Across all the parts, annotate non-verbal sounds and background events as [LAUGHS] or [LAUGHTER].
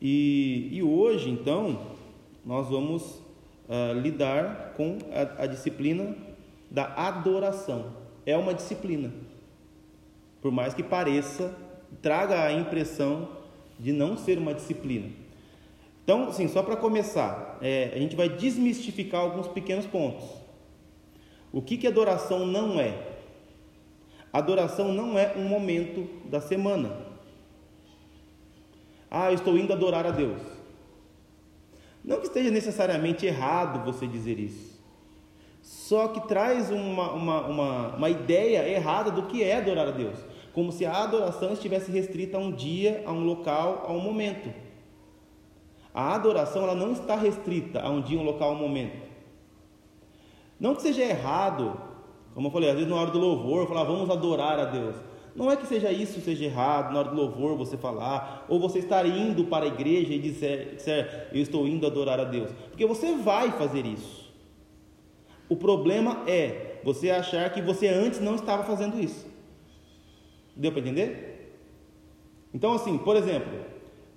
E, e hoje, então, nós vamos uh, lidar com a, a disciplina da adoração. É uma disciplina, por mais que pareça, traga a impressão de não ser uma disciplina. Então, assim, só para começar, é, a gente vai desmistificar alguns pequenos pontos. O que, que adoração não é? Adoração não é um momento da semana. Ah, eu estou indo adorar a Deus. Não que esteja necessariamente errado você dizer isso, só que traz uma, uma, uma, uma ideia errada do que é adorar a Deus, como se a adoração estivesse restrita a um dia, a um local, a um momento. A adoração ela não está restrita a um dia, um local, um momento. Não que seja errado, como eu falei, às vezes na hora do louvor, falar vamos adorar a Deus. Não é que seja isso, seja errado, na hora do louvor você falar, ou você estar indo para a igreja e dizer, dizer eu estou indo adorar a Deus. Porque você vai fazer isso. O problema é você achar que você antes não estava fazendo isso. Deu para entender? Então, assim, por exemplo,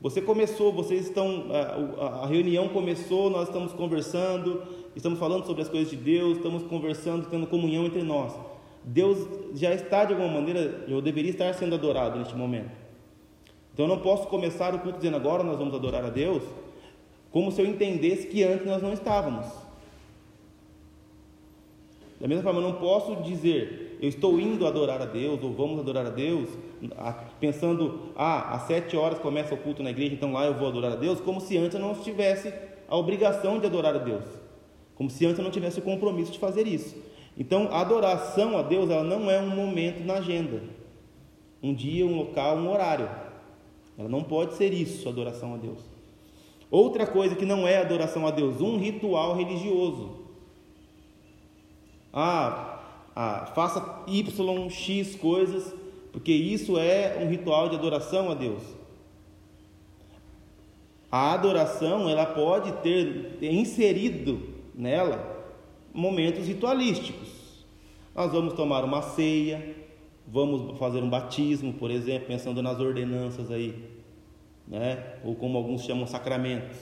você começou, vocês estão, a, a, reunião começou, nós estamos conversando, estamos falando sobre as coisas de Deus, estamos conversando, tendo comunhão entre nós. Deus já está de alguma maneira, eu deveria estar sendo adorado neste momento. Então eu não posso começar o culto dizendo agora nós vamos adorar a Deus, como se eu entendesse que antes nós não estávamos. Da mesma forma, eu não posso dizer eu estou indo adorar a Deus ou vamos adorar a Deus pensando, ah, às sete horas começa o culto na igreja, então lá eu vou adorar a Deus, como se antes eu não tivesse a obrigação de adorar a Deus, como se antes eu não tivesse o compromisso de fazer isso. Então, a adoração a Deus, ela não é um momento na agenda, um dia, um local, um horário. Ela não pode ser isso, adoração a Deus. Outra coisa que não é adoração a Deus, um ritual religioso. Ah, ah, faça Y, X coisas porque isso é um ritual de adoração a Deus. A adoração, ela pode ter inserido nela momentos ritualísticos. Nós vamos tomar uma ceia, vamos fazer um batismo, por exemplo, pensando nas ordenanças aí, né? Ou como alguns chamam sacramentos.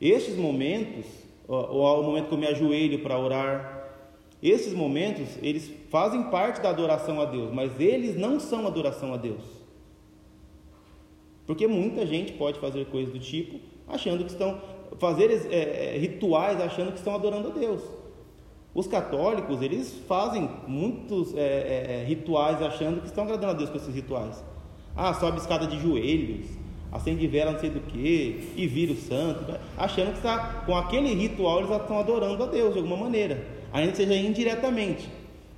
Estes momentos, ou, ou o momento que eu me ajoelho para orar, esses momentos, eles fazem parte da adoração a Deus, mas eles não são adoração a Deus. Porque muita gente pode fazer coisas do tipo, achando que estão, fazer é, é, rituais achando que estão adorando a Deus. Os católicos, eles fazem muitos é, é, é rituais achando que estão agradando a Deus com esses rituais. Ah, sobe escada de joelhos, acende vela não sei do que, e vira o santo, achando que está, com aquele ritual eles estão adorando a Deus de alguma maneira ainda que seja indiretamente.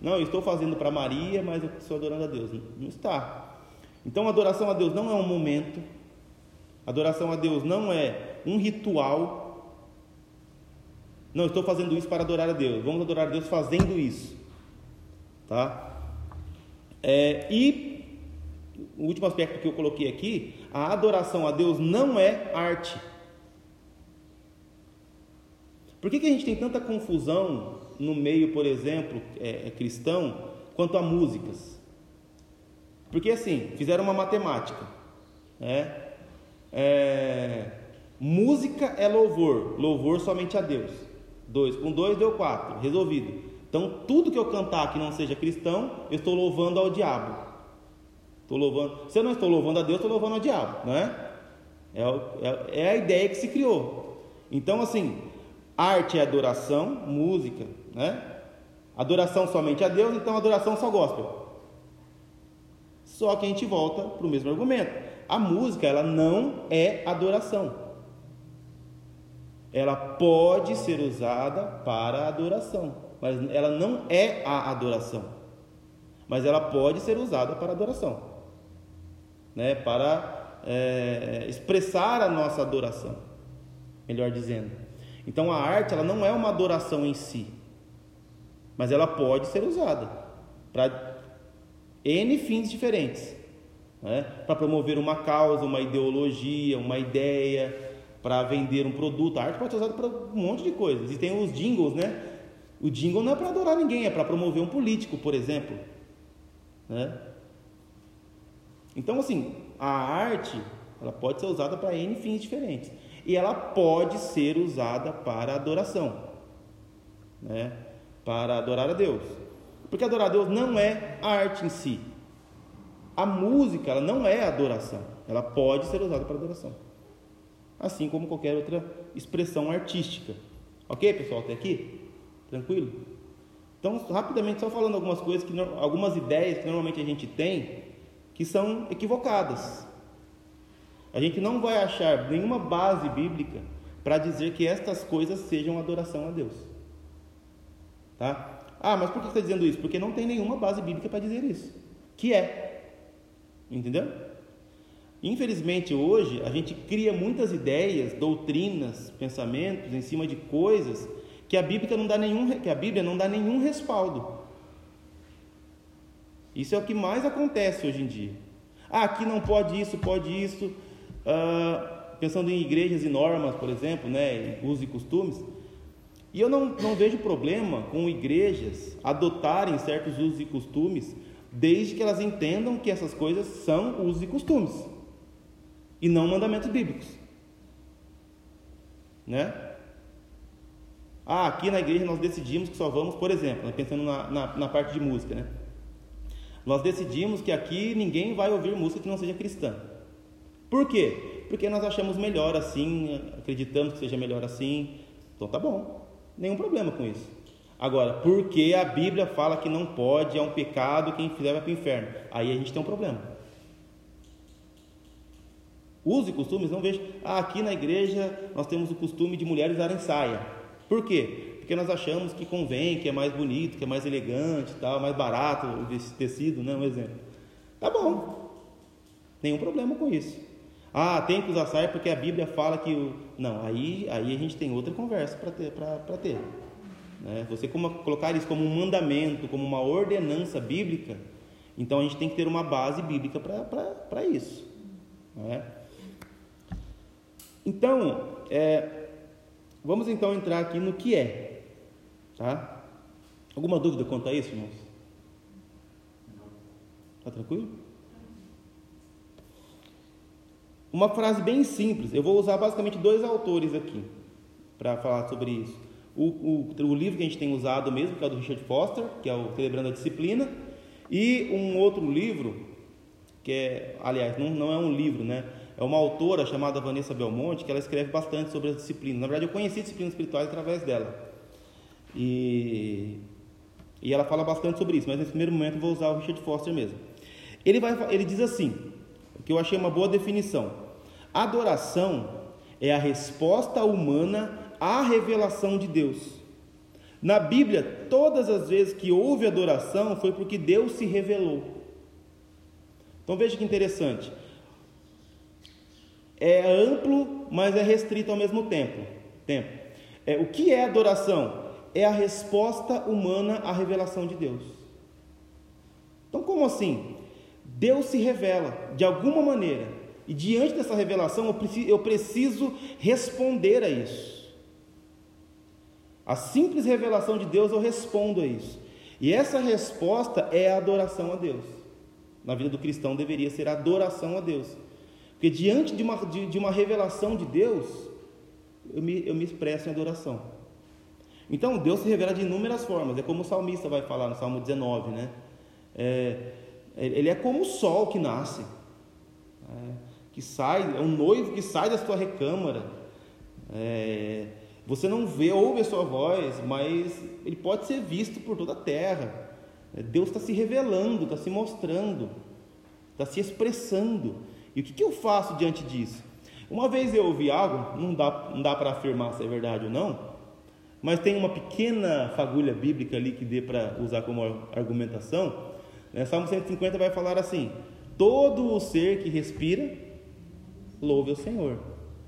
Não, eu estou fazendo para Maria, mas eu estou adorando a Deus. Não está. Então, adoração a Deus não é um momento, adoração a Deus não é um ritual. Não, estou fazendo isso para adorar a Deus. Vamos adorar a Deus fazendo isso. Tá? É, e o último aspecto que eu coloquei aqui, a adoração a Deus não é arte. Por que, que a gente tem tanta confusão no meio, por exemplo, é, é, cristão, quanto a músicas. Porque assim, fizeram uma matemática. Né? É, música é louvor, louvor somente a Deus. Dois com dois deu quatro, resolvido. Então, tudo que eu cantar que não seja cristão, eu estou louvando ao diabo. Estou louvando. Se eu não estou louvando a Deus, estou louvando ao diabo, não é? É, é, é a ideia que se criou. Então, assim, arte é adoração, música, né? Adoração somente a Deus, então adoração só gospel. Só que a gente volta para o mesmo argumento. A música, ela não é adoração. Ela pode ser usada para adoração, mas ela não é a adoração. Mas ela pode ser usada para adoração, né? Para é, expressar a nossa adoração, melhor dizendo. Então a arte, ela não é uma adoração em si mas ela pode ser usada para N fins diferentes. Né? Para promover uma causa, uma ideologia, uma ideia, para vender um produto. A arte pode ser usada para um monte de coisas. E tem os jingles, né? O jingle não é para adorar ninguém, é para promover um político, por exemplo. Né? Então, assim, a arte, Ela pode ser usada para N fins diferentes. E ela pode ser usada para adoração, né? para adorar a Deus. Porque adorar a Deus não é arte em si. A música ela não é adoração. Ela pode ser usada para adoração. Assim como qualquer outra expressão artística. Ok, pessoal? Até aqui? Tranquilo? Então, rapidamente, só falando algumas coisas, que, algumas ideias que normalmente a gente tem, que são equivocadas. A gente não vai achar nenhuma base bíblica para dizer que estas coisas sejam adoração a Deus. Tá? Ah, mas por que está dizendo isso? Porque não tem nenhuma base bíblica para dizer isso. Que é. Entendeu? Infelizmente hoje a gente cria muitas ideias, doutrinas, pensamentos em cima de coisas que a Bíblia não dá nenhum, que a Bíblia não dá nenhum respaldo. Isso é o que mais acontece hoje em dia. Ah, aqui não pode isso, pode isso. Ah, pensando em igrejas e normas, por exemplo, né, usos e costumes. E eu não, não vejo problema com igrejas adotarem certos usos e costumes, desde que elas entendam que essas coisas são usos e costumes e não mandamentos bíblicos. Né? Ah, aqui na igreja nós decidimos que só vamos, por exemplo, né, pensando na, na, na, parte de música, né? Nós decidimos que aqui ninguém vai ouvir música que não seja cristã. Por quê? Porque nós achamos melhor assim, acreditamos que seja melhor assim. Então tá bom, nenhum problema com isso. Agora, porque a Bíblia fala que não pode, é um pecado, quem fizer vai para o inferno. Aí a gente tem um problema. Usos e costumes, não vejo. Ah, aqui na igreja nós temos o costume de mulheres usarem saia. Por quê? Porque nós achamos que convém, que é mais bonito, que é mais elegante, tal, mais barato o tecido, né? Um exemplo. Tá bom. Nenhum problema com isso. Ah, tem que usar saia porque a Bíblia fala que o. Não, aí, aí a gente tem outra conversa para ter. Pra, ter. Né? Você como, colocar isso como um mandamento, como uma ordenança bíblica, então a gente tem que ter uma base bíblica para isso. Né? Então, é, vamos então entrar aqui no que é, tá? Alguma dúvida quanto a isso, irmãos? Tá tranquilo? Uma frase bem simples. Eu vou usar basicamente dois autores aqui para falar sobre isso. O, o, o, livro que a gente tem usado mesmo, que é o do Richard Foster, que é o Celebrando a Disciplina, e um outro livro, que é, aliás, não, não é um livro, né? É uma autora chamada Vanessa Belmonte, que ela escreve bastante sobre as disciplinas. Na verdade, eu conheci disciplinas espirituais através dela. E, e ela fala bastante sobre isso, mas nesse primeiro momento eu vou usar o Richard Foster mesmo. Ele, vai, ele diz assim, que eu achei uma boa definição: adoração é a resposta humana à revelação de Deus. Na Bíblia, todas as vezes que houve adoração foi porque Deus se revelou. Então veja que interessante é amplo, mas é restrito ao mesmo tempo. tempo. É, o que é adoração? É a resposta humana à revelação de Deus. Então, como assim? Deus se revela de alguma maneira, e diante dessa revelação eu preciso, eu preciso responder a isso. A simples revelação de Deus eu respondo a isso. E essa resposta é a adoração a Deus. Na vida do cristão deveria ser adoração a Deus. Porque diante de uma, de, de uma revelação de Deus, eu me, eu me expresso em adoração. Então, Deus se revela de inúmeras formas. É como o salmista vai falar no Salmo 19, né? É, ele é como o sol que nasce, é, que sai, é um noivo que sai da sua recâmara. É, você não vê, ouve a sua voz, mas ele pode ser visto por toda a terra. É, Deus está se revelando, está se mostrando, está se expressando. E o que, eu faço diante disso? Uma vez eu ouvi algo, não dá, não dá para afirmar se é verdade ou não, mas tem uma pequena fagulha bíblica ali que dê para usar como argumentação. Né? Salmo 150 vai falar assim: Todo o ser que respira, louve o Senhor.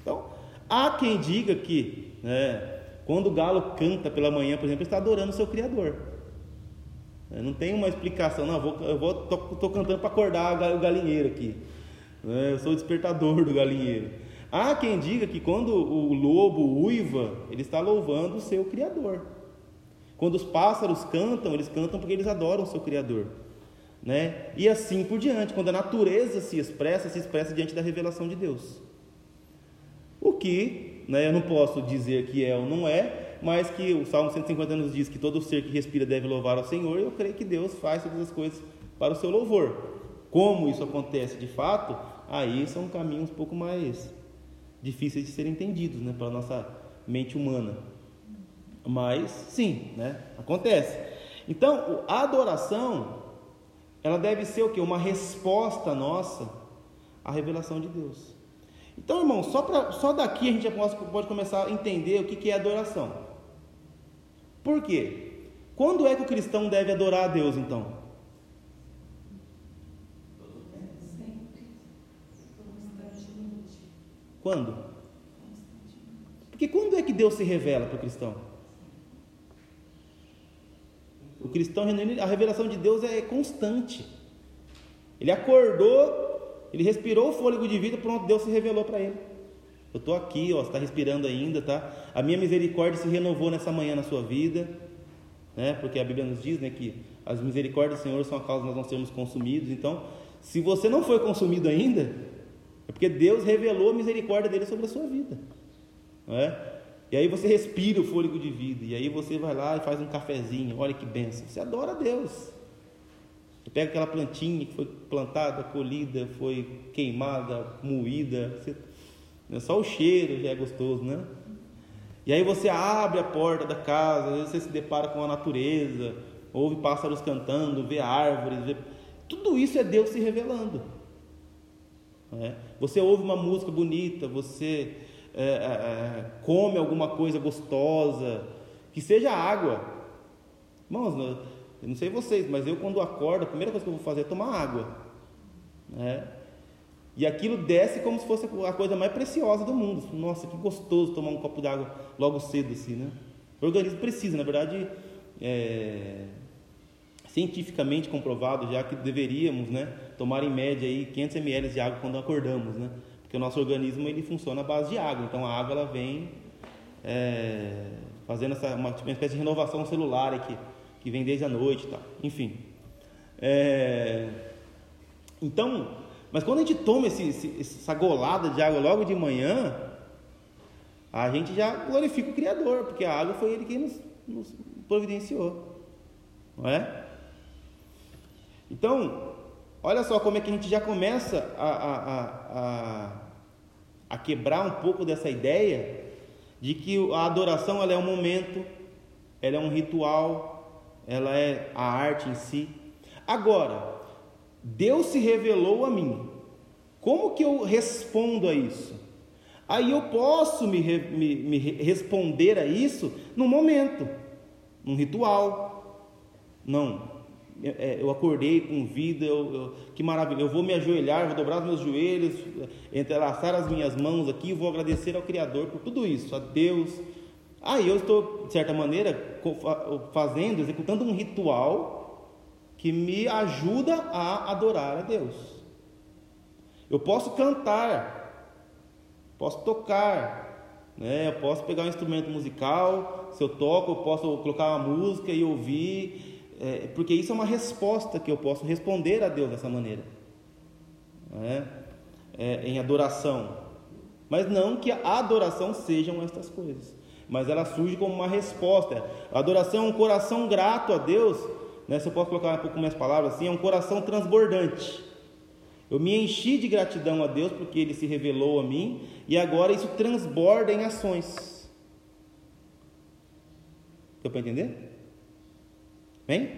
Então, há quem diga que, né, quando o galo canta pela manhã, por exemplo, está adorando o seu Criador. Não tem uma explicação, não, eu eu vou cantando para acordar o galinheiro aqui. Né? Eu sou o despertador do galinheiro. Há quem diga que quando o lobo uiva, ele está louvando o seu Criador. Quando os pássaros cantam, eles cantam porque eles adoram o seu Criador. né? E assim por diante, quando a natureza se expressa, se expressa diante da revelação de Deus. O que, né, eu não posso dizer que é ou não é, mas que o Salmo 150 nos diz que todo ser que respira deve louvar ao Senhor, eu creio que Deus faz todas as coisas para o seu louvor. Como isso acontece de fato, aí são caminhos um pouco mais difíceis de serem entendidos, né, pela nossa mente humana. Mas sim, né, acontece. Então, a adoração ela deve ser o que? Uma resposta nossa à revelação de Deus. Então, irmão, só, pra, só daqui a gente já pode, pode começar a entender o que, que é adoração. Por quê? Quando é que o cristão deve adorar a Deus, então? Quando? Porque quando é que Deus se revela para o cristão? O cristão a revelação de Deus é constante. Ele acordou, ele respirou o fôlego de vida, pronto, Deus se revelou para ele. Eu estou aqui, ó, está respirando ainda, tá? A minha misericórdia se renovou nessa manhã na sua vida, né? Porque a Bíblia nos diz, né, que as misericórdias do Senhor são a causa de nós não sermos consumidos. Então, se você não foi consumido ainda, é porque Deus revelou a misericórdia dele sobre a sua vida, não é? E aí você respira o fôlego de vida. E aí você vai lá e faz um cafezinho. Olha que benção. Você adora a Deus. Você pega aquela plantinha que foi plantada, colhida, foi queimada, moída. Você, né, só o cheiro já é gostoso, né? E aí você abre a porta da casa, às vezes você se depara com a natureza, ouve pássaros cantando, vê árvores, vê... tudo isso é Deus se revelando. É? Você ouve uma música bonita, você é, é, é, come alguma coisa gostosa, que seja água. Irmãos, eu não sei vocês, mas eu quando acordo, a primeira coisa que eu vou fazer é tomar água. Né? E aquilo desce como se fosse a coisa mais preciosa do mundo. Nossa, que gostoso tomar um copo d'água logo cedo assim, né? O organismo precisa, na verdade, é, cientificamente comprovado já que deveríamos, né, tomar em média aí 500 ml de água quando acordamos, né? Porque o nosso organismo ele funciona à base de água, então a água ela vem é, fazendo essa, uma, tipo, uma espécie de renovação celular aqui, que vem desde a noite e tal. Enfim. É, então, mas quando a gente toma esse, esse, essa golada de água logo de manhã, a gente já glorifica o Criador, porque a água foi Ele quem nos, nos providenciou. Não é? Então, olha só como é que a gente já começa a, a, a, a quebrar um pouco dessa ideia de que a adoração ela é um momento, ela é um ritual, ela é a arte em si. Agora, Deus se revelou a mim. Como que eu respondo a isso? Aí eu posso me, me, me responder a isso num momento, num ritual. Não, eu acordei com vida, eu, eu, que maravilha, eu vou me ajoelhar, vou dobrar os meus joelhos, entrelaçar as minhas mãos aqui, vou agradecer ao Criador por tudo isso, a Deus. Aí eu estou, de certa maneira, fazendo, executando um ritual que me ajuda a adorar a Deus. Eu posso cantar, posso tocar, né? eu posso pegar um instrumento musical, se eu toco, eu posso colocar uma música e ouvir, é, porque isso é uma resposta que eu posso responder a Deus dessa maneira, é? É, em adoração. Mas não que a adoração sejam estas coisas, mas ela surge como uma resposta. A adoração é um coração grato a Deus, né? se eu posso colocar um pouco mais palavras assim, é um coração transbordante. Eu me enchi de gratidão a Deus porque Ele se revelou a mim e agora isso transborda em ações. Deu para entender? Bem?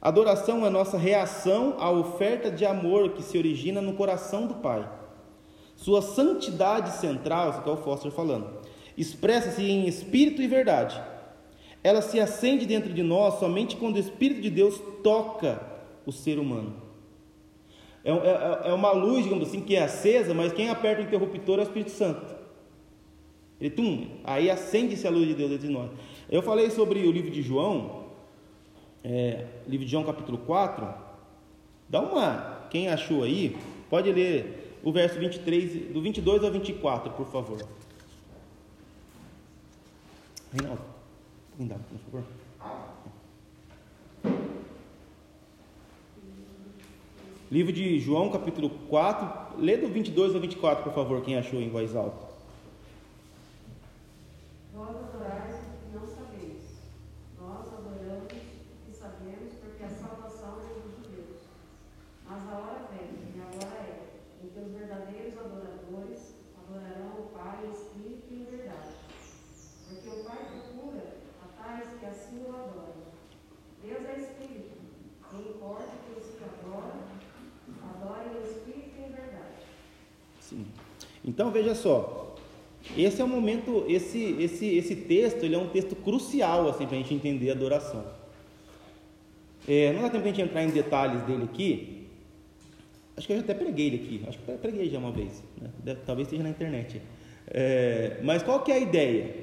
Adoração é nossa reação à oferta de amor que se origina no coração do Pai. Sua santidade central, isso que é o Foster falando, expressa-se em espírito e verdade. Ela se acende dentro de nós somente quando o Espírito de Deus toca o ser humano. É, é, é uma luz, digamos assim, que é acesa, mas quem aperta o interruptor é o Espírito Santo. Ele, tum, aí acende-se a luz de Deus dentro de nós. Eu falei sobre o livro de João, é, livro de João capítulo 4, dá uma, quem achou aí, pode ler o verso 23, do 22 ao 24, por favor. Reinaldo, Reinaldo, por favor. Livro de João, capítulo 4, lê do 22 ao 24, por favor, quem achou em voz alta. Então veja só, esse é o momento, esse, esse, esse texto, ele é um texto crucial assim, para a gente entender a adoração. É, não dá tempo a gente entrar em detalhes dele aqui. Acho que eu já até preguei ele aqui. Acho que eu preguei já uma vez. Né? Talvez esteja na internet. É, mas qual que é a ideia?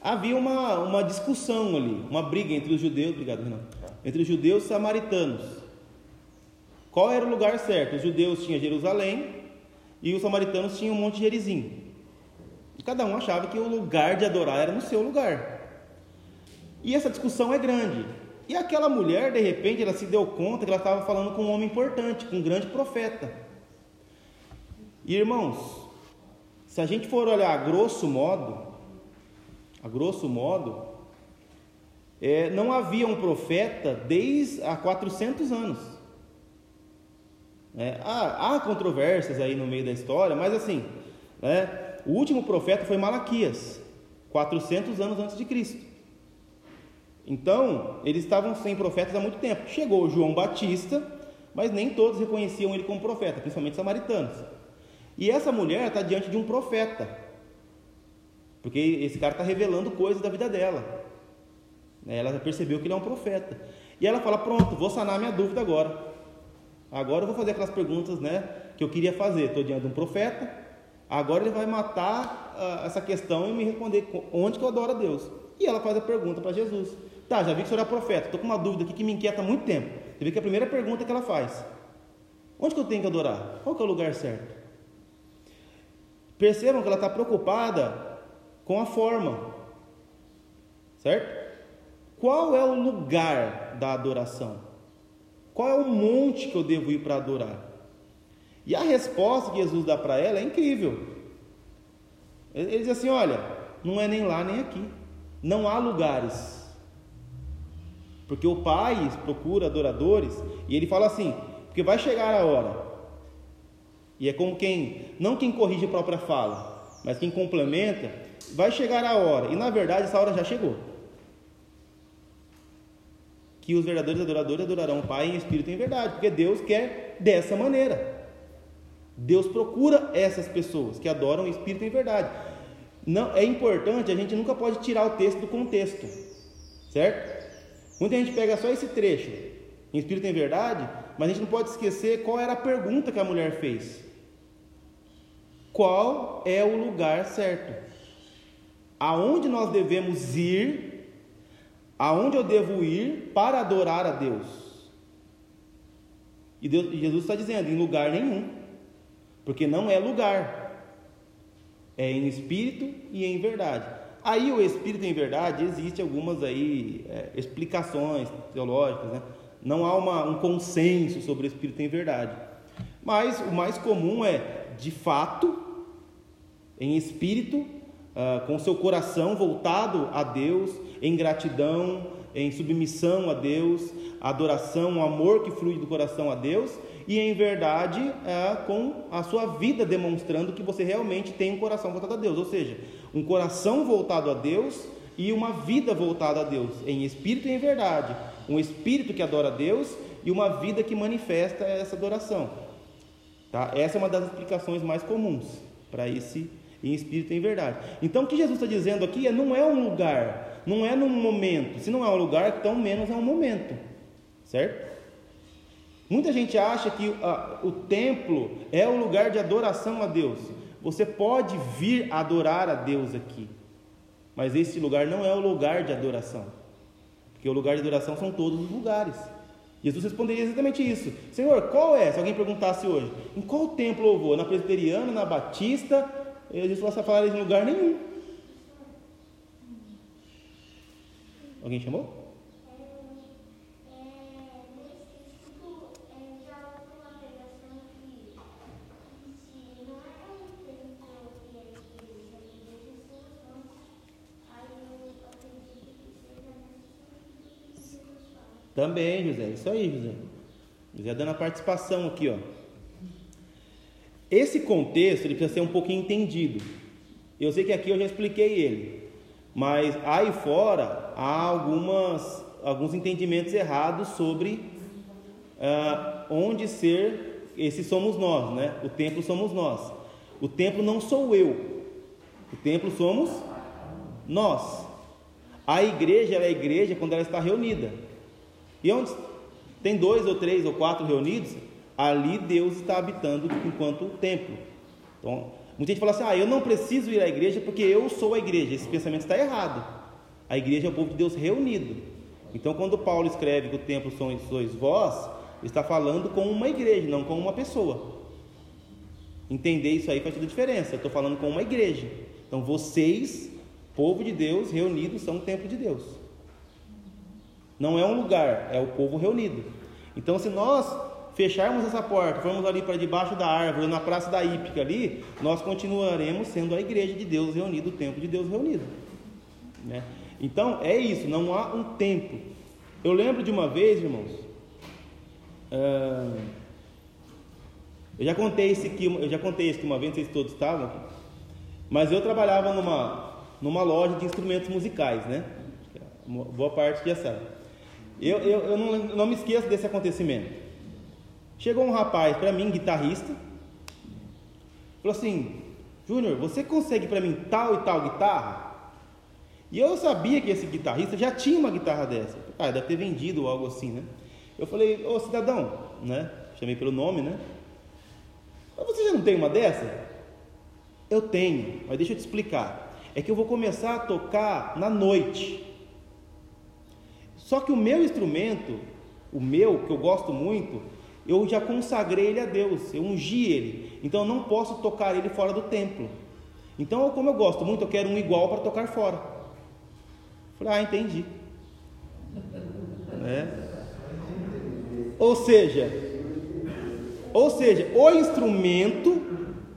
Havia uma, uma discussão ali, uma briga entre os judeus, obrigado, Renan, entre os judeus e os samaritanos. Qual era o lugar certo? Os judeus tinham Jerusalém e os samaritanos tinham um monte de Gerizim. E cada um achava que o lugar de adorar era no seu lugar. E essa discussão é grande. E aquela mulher, de repente, ela se deu conta que ela estava falando com um homem importante, com um grande profeta. E irmãos, se a gente for olhar a grosso modo, a grosso modo, é, não havia um profeta desde há 400 anos. É, há, há, controvérsias aí no meio da história, mas assim, né, o último profeta foi Malaquias, 400 anos antes de Cristo. Então, eles estavam sem profetas há muito tempo. Chegou João Batista, mas nem todos reconheciam ele como profeta, principalmente samaritanos. E essa mulher está diante de um profeta, porque esse cara está revelando coisas da vida dela. Ela percebeu que ele é um profeta. E ela fala: Pronto, vou sanar minha dúvida agora. Agora eu vou fazer aquelas perguntas né, que eu queria fazer. Estou diante de um profeta, agora ele vai matar uh, essa questão e me responder onde que eu adoro a Deus. E ela faz a pergunta para Jesus. Tá, já vi que o senhor é profeta, estou com uma dúvida aqui que me inquieta há muito tempo. Você vê que a primeira pergunta que ela faz. Onde que eu tenho que adorar? Qual que é o lugar certo? Percebam que ela está preocupada com a forma. Certo? Qual é o lugar da adoração? Qual é o monte que eu devo ir para adorar? E a resposta que Jesus dá para ela é incrível. Ele diz assim: Olha, não é nem lá nem aqui. Não há lugares. Porque o Pai procura adoradores e ele fala assim: Porque vai chegar a hora. E é como quem, não quem corrige a própria fala, mas quem complementa, vai chegar a hora. E na verdade essa hora já chegou que os verdadeiros adoradores adorarão o Pai em espírito e em verdade, porque Deus quer dessa maneira. Deus procura essas pessoas que adoram em espírito e em verdade. Não, é importante, a gente nunca pode tirar o texto do contexto, certo? Muita gente pega só esse trecho, em espírito e em verdade, mas a gente não pode esquecer qual era a pergunta que a mulher fez. Qual é o lugar certo? Aonde nós devemos ir aonde eu devo ir para adorar a Deus? E Deus, Jesus está dizendo, em lugar nenhum, porque não é lugar, é em espírito e em verdade. Aí o espírito em verdade existe algumas aí é, explicações teológicas, né? Não há uma, um consenso sobre o espírito em verdade, mas o mais comum é de fato, em espírito uh, com seu coração voltado a Deus, em gratidão, em submissão a Deus, adoração, o amor que flui do coração a Deus, e em verdade uh, com a sua vida demonstrando que você realmente tem um coração voltado a Deus, ou seja, um coração voltado a Deus e uma vida voltada a Deus, em espírito e em verdade, um espírito que adora a Deus e uma vida que manifesta essa adoração. Tá? Essa é uma das explicações mais comuns para esse em espírito e em verdade. Então o que Jesus está dizendo aqui é não é um lugar, não é num momento. Se não é um lugar, então menos é um momento, certo? Muita gente acha que ah, o templo é o lugar de adoração a Deus. Você pode vir adorar a Deus aqui, mas esse lugar não é o lugar de adoração, porque o lugar de adoração são todos os lugares. Jesus responderia exatamente isso: Senhor, qual é? Se alguém perguntasse hoje, em qual templo eu vou? Na presbiteriana, na batista eles não falar em lugar nenhum. Alguém chamou? Também, José. Isso aí, José. José dando a participação aqui, ó. Esse contexto ele precisa ser um pouquinho entendido. Eu sei que aqui eu já expliquei ele mas aí fora há algumas, alguns entendimentos errados sobre ah, onde ser, esse somos nós, né? O templo somos nós. O templo não sou eu, o templo somos nós. A igreja é a igreja quando ela está reunida. E onde tem dois ou três ou quatro reunidos, ali Deus está habitando enquanto templo. Então, muita gente fala assim: ah, eu não preciso ir à igreja porque eu sou a igreja. Esse pensamento está errado. A igreja é o povo de Deus reunido. Então, quando Paulo escreve que o templo sois, sois vós, está falando com uma igreja, não com uma pessoa. Entender isso aí faz toda a diferença. Eu estou falando com uma igreja. Então, vocês, povo de Deus, reunidos, são o templo de Deus. Não é um lugar, é o povo reunido. Então, se nós fecharmos essa porta, formos ali para debaixo da árvore, na praça da Hípica ali, nós continuaremos sendo a igreja de Deus reunida, o templo de Deus reunido. Né? Então, é isso, não há um templo. Eu lembro de uma vez, irmãos, uh, eu já contei isso aqui, eu já contei isso aqui uma vez, vocês todos estavam mas eu trabalhava numa, numa loja de instrumentos musicais, né? Boa parte já sabe. Eu, eu, eu não, não me esqueço desse acontecimento. Chegou um rapaz para mim, guitarrista, falou assim: Júnior, você consegue para mim tal e tal guitarra? E eu sabia que esse guitarrista já tinha uma guitarra dessa. Ah, deve ter vendido ou algo assim, né? Eu falei: Ô cidadão, né? Chamei pelo nome, né? Mas você já não tem uma dessa? Eu tenho, mas deixa eu te explicar. É que eu vou começar a tocar na noite. Só que o meu instrumento, o meu, que eu gosto muito, eu já consagrei ele a Deus, eu ungi ele. Então eu não posso tocar ele fora do templo. Então, como eu gosto muito, eu quero um igual para tocar fora. Falei, ah, entendi. É. Ou seja, ou seja, o instrumento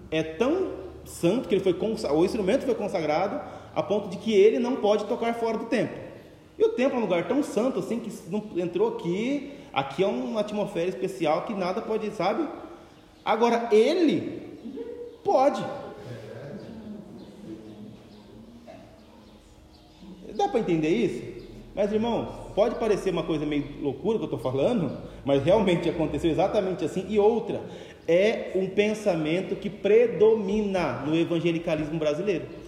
é tão santo que ele foi o instrumento foi consagrado a ponto de que ele não pode tocar fora do templo. E o templo é um lugar tão santo assim que não entrou aqui, aqui é uma atmosfera especial que nada pode, sabe? Agora ele pode. Dá para entender isso? Mas irmãos, pode parecer uma coisa meio loucura que eu estou falando, mas realmente aconteceu exatamente assim. E outra, é um pensamento que predomina no evangelicalismo brasileiro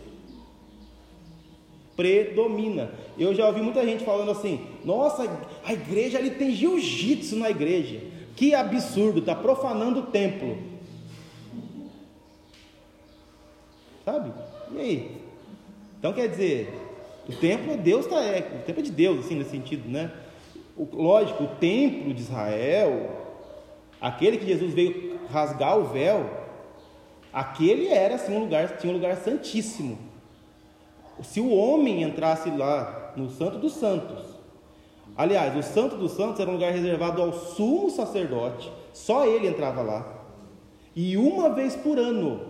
predomina. Eu já ouvi muita gente falando assim: nossa, a igreja ali tem jiu-jitsu na igreja. Que absurdo, está profanando o templo. Sabe? E aí? Então quer dizer, o templo é Deus, tá, é, o templo é de Deus, assim, nesse sentido, né? O, lógico, o templo de Israel, aquele que Jesus veio rasgar o véu, aquele era assim um lugar, tinha um lugar santíssimo se o homem entrasse lá no Santo dos Santos, aliás, o Santo dos Santos era um lugar reservado ao sumo sacerdote, só ele entrava lá, e uma vez por ano,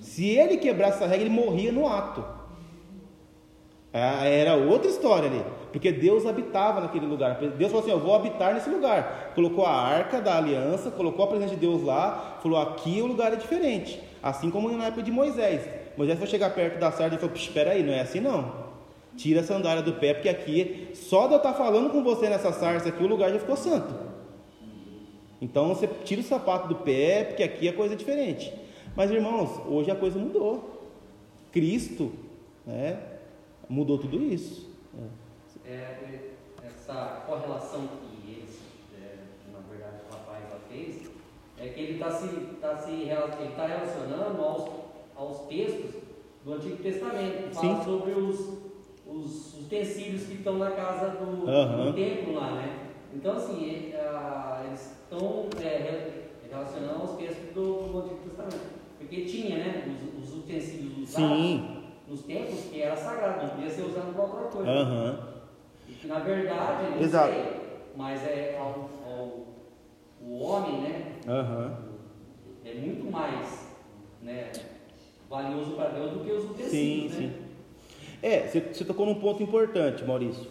se ele quebrasse essa regra, ele morria no ato. Ah, era outra história ali, porque Deus habitava naquele lugar. Deus falou assim: Eu vou habitar nesse lugar. Colocou a arca da aliança, colocou a presença de Deus lá, falou: Aqui o lugar é diferente. Assim como na época de Moisés. Moisés foi chegar perto da sarça e falou: Espera aí, não é assim não. Tira a sandália do pé, porque aqui, só de eu estar falando com você nessa sarça aqui, o lugar já ficou santo. Então você tira o sapato do pé, porque aqui a coisa é diferente. Mas irmãos, hoje a coisa mudou. Cristo né, mudou tudo isso. É, é essa correlação que eles, é, na verdade, o rapaz fez, é que ele está se, tá se, ele tá relacionando aos aos textos do Antigo Testamento, que fala sobre os, os utensílios que estão na casa do, uhum. do templo lá, né? Então, assim, é, eles estão é, relacionando aos textos do, do, Antigo Testamento. Porque tinha, né, os, os utensílios usados Sim. nos templos que era sagrado, não podia ser usado para outra coisa. Uhum. E que, na verdade, não Exato. sei, mas é ao, ao, o homem, né? Uhum. É muito mais, né? Valioso para Deus do que os utensílios. Sim, né? sim. É, você, você tocou num ponto importante, Maurício.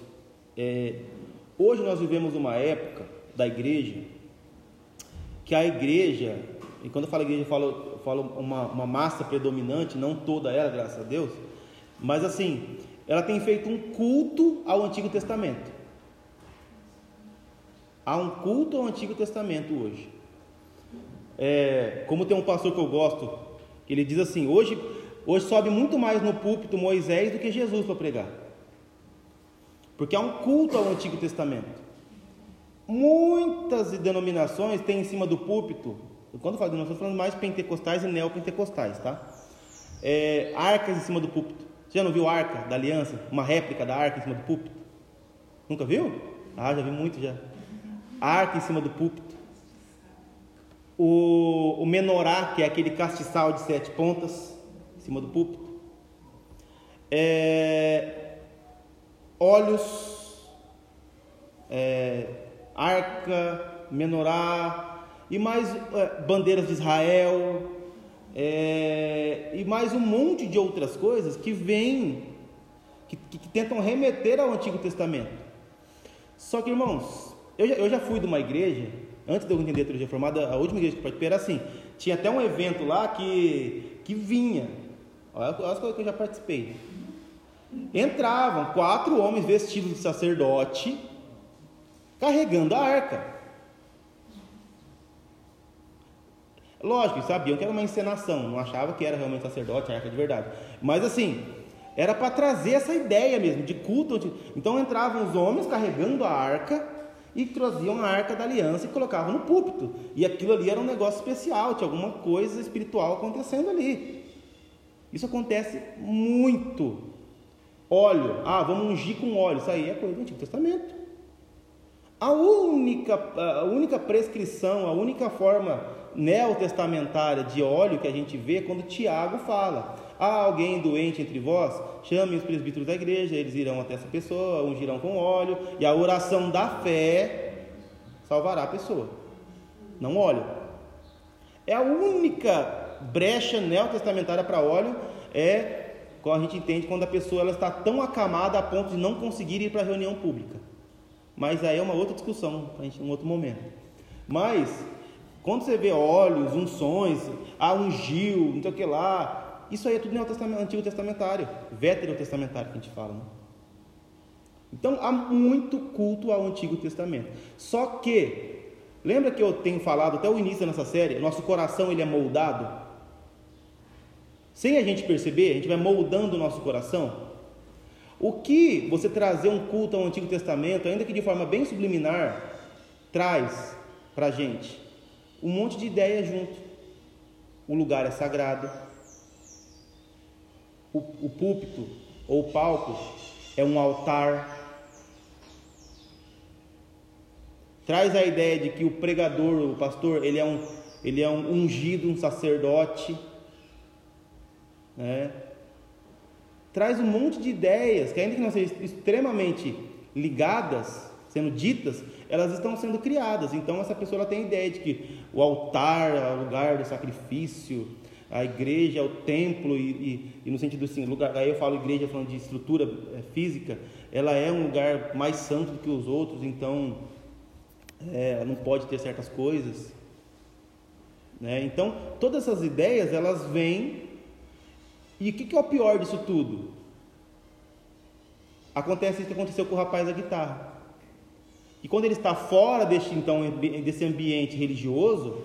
É, hoje nós vivemos uma época da igreja que a igreja, e quando eu falo igreja, eu falo, eu falo uma, uma massa predominante, não toda ela, graças a Deus, mas assim, ela tem feito um culto ao Antigo Testamento. Há um culto ao Antigo Testamento hoje. É, como tem um pastor que eu gosto, ele diz assim: hoje, hoje sobe muito mais no púlpito Moisés do que Jesus para pregar, porque há um culto ao Antigo Testamento. Muitas denominações têm em cima do púlpito, quando eu falo denominações, estou falando mais pentecostais e neopentecostais, tá? É, arcas em cima do púlpito. Você já não viu a arca da aliança? Uma réplica da arca em cima do púlpito? Nunca viu? Ah, já vi muito já. arca em cima do púlpito. O, o menorá, que é aquele castiçal de sete pontas, em cima do púlpito. É, olhos, é, arca, menorá, e mais é, bandeiras de Israel, é, e mais um monte de outras coisas que vêm, que, que, que, tentam remeter ao Antigo Testamento. Só que, irmãos, eu já, eu já fui de uma igreja, antes de eu entender a teologia formada, a última igreja que participei era assim: tinha até um evento lá que, que vinha, olha as coisas que eu já participei. Entravam quatro homens vestidos de sacerdote, carregando a arca. Lógico, sabiam que era uma encenação, não achavam que era realmente sacerdote, a arca de verdade. Mas assim, era para trazer essa ideia mesmo de culto. Então entravam os homens carregando a arca e traziam a arca da aliança e colocavam no púlpito. E aquilo ali era um negócio especial, tinha alguma coisa espiritual acontecendo ali. Isso acontece muito. Óleo, ah, vamos ungir com óleo, isso aí é coisa do Antigo Testamento. A única, a única prescrição, a única forma neotestamentária de óleo que a gente vê quando Tiago fala: há alguém doente entre vós, chame os presbíteros da igreja, eles irão até essa pessoa, ungirão com óleo, e a oração da fé salvará a pessoa, não óleo. É a única brecha neotestamentária para óleo é como a gente entende quando a pessoa ela está tão acamada a ponto de não conseguir ir para a reunião pública. Mas aí é uma outra discussão, para a gente um outro momento. Mas quando você vê óleos, unções, ah, ungiu, não sei o que lá, isso aí é tudo no Antigo Testamentário, Veterotestamentário que a gente fala. Né? Então há muito culto ao Antigo Testamento. Só que, lembra que eu tenho falado até o início dessa série, nosso coração ele é moldado? Sem a gente perceber, a gente vai moldando o nosso coração. O que você trazer um culto ao Antigo Testamento, ainda que de forma bem subliminar, traz para a gente? um monte de ideias junto. O lugar é sagrado. O, o púlpito ou o palco é um altar. Traz a ideia de que o pregador, o pastor, ele é um, ele é um ungido, um sacerdote. Né? Traz um monte de ideias que, ainda que não sejam extremamente ligadas, sendo ditas, elas estão sendo criadas. Então essa pessoa tem a ideia de que o altar é o lugar do sacrifício, a igreja o templo, e, e, e no sentido assim, lugar, aí eu falo igreja falando de estrutura é, física, ela é um lugar mais santo do que os outros, então é, não pode ter certas coisas. Né? Então, todas essas ideias, elas vêm, e o que, que é o pior disso tudo? Acontece isso que aconteceu com o rapaz da guitarra. E quando ele está fora deste, então, desse ambiente religioso,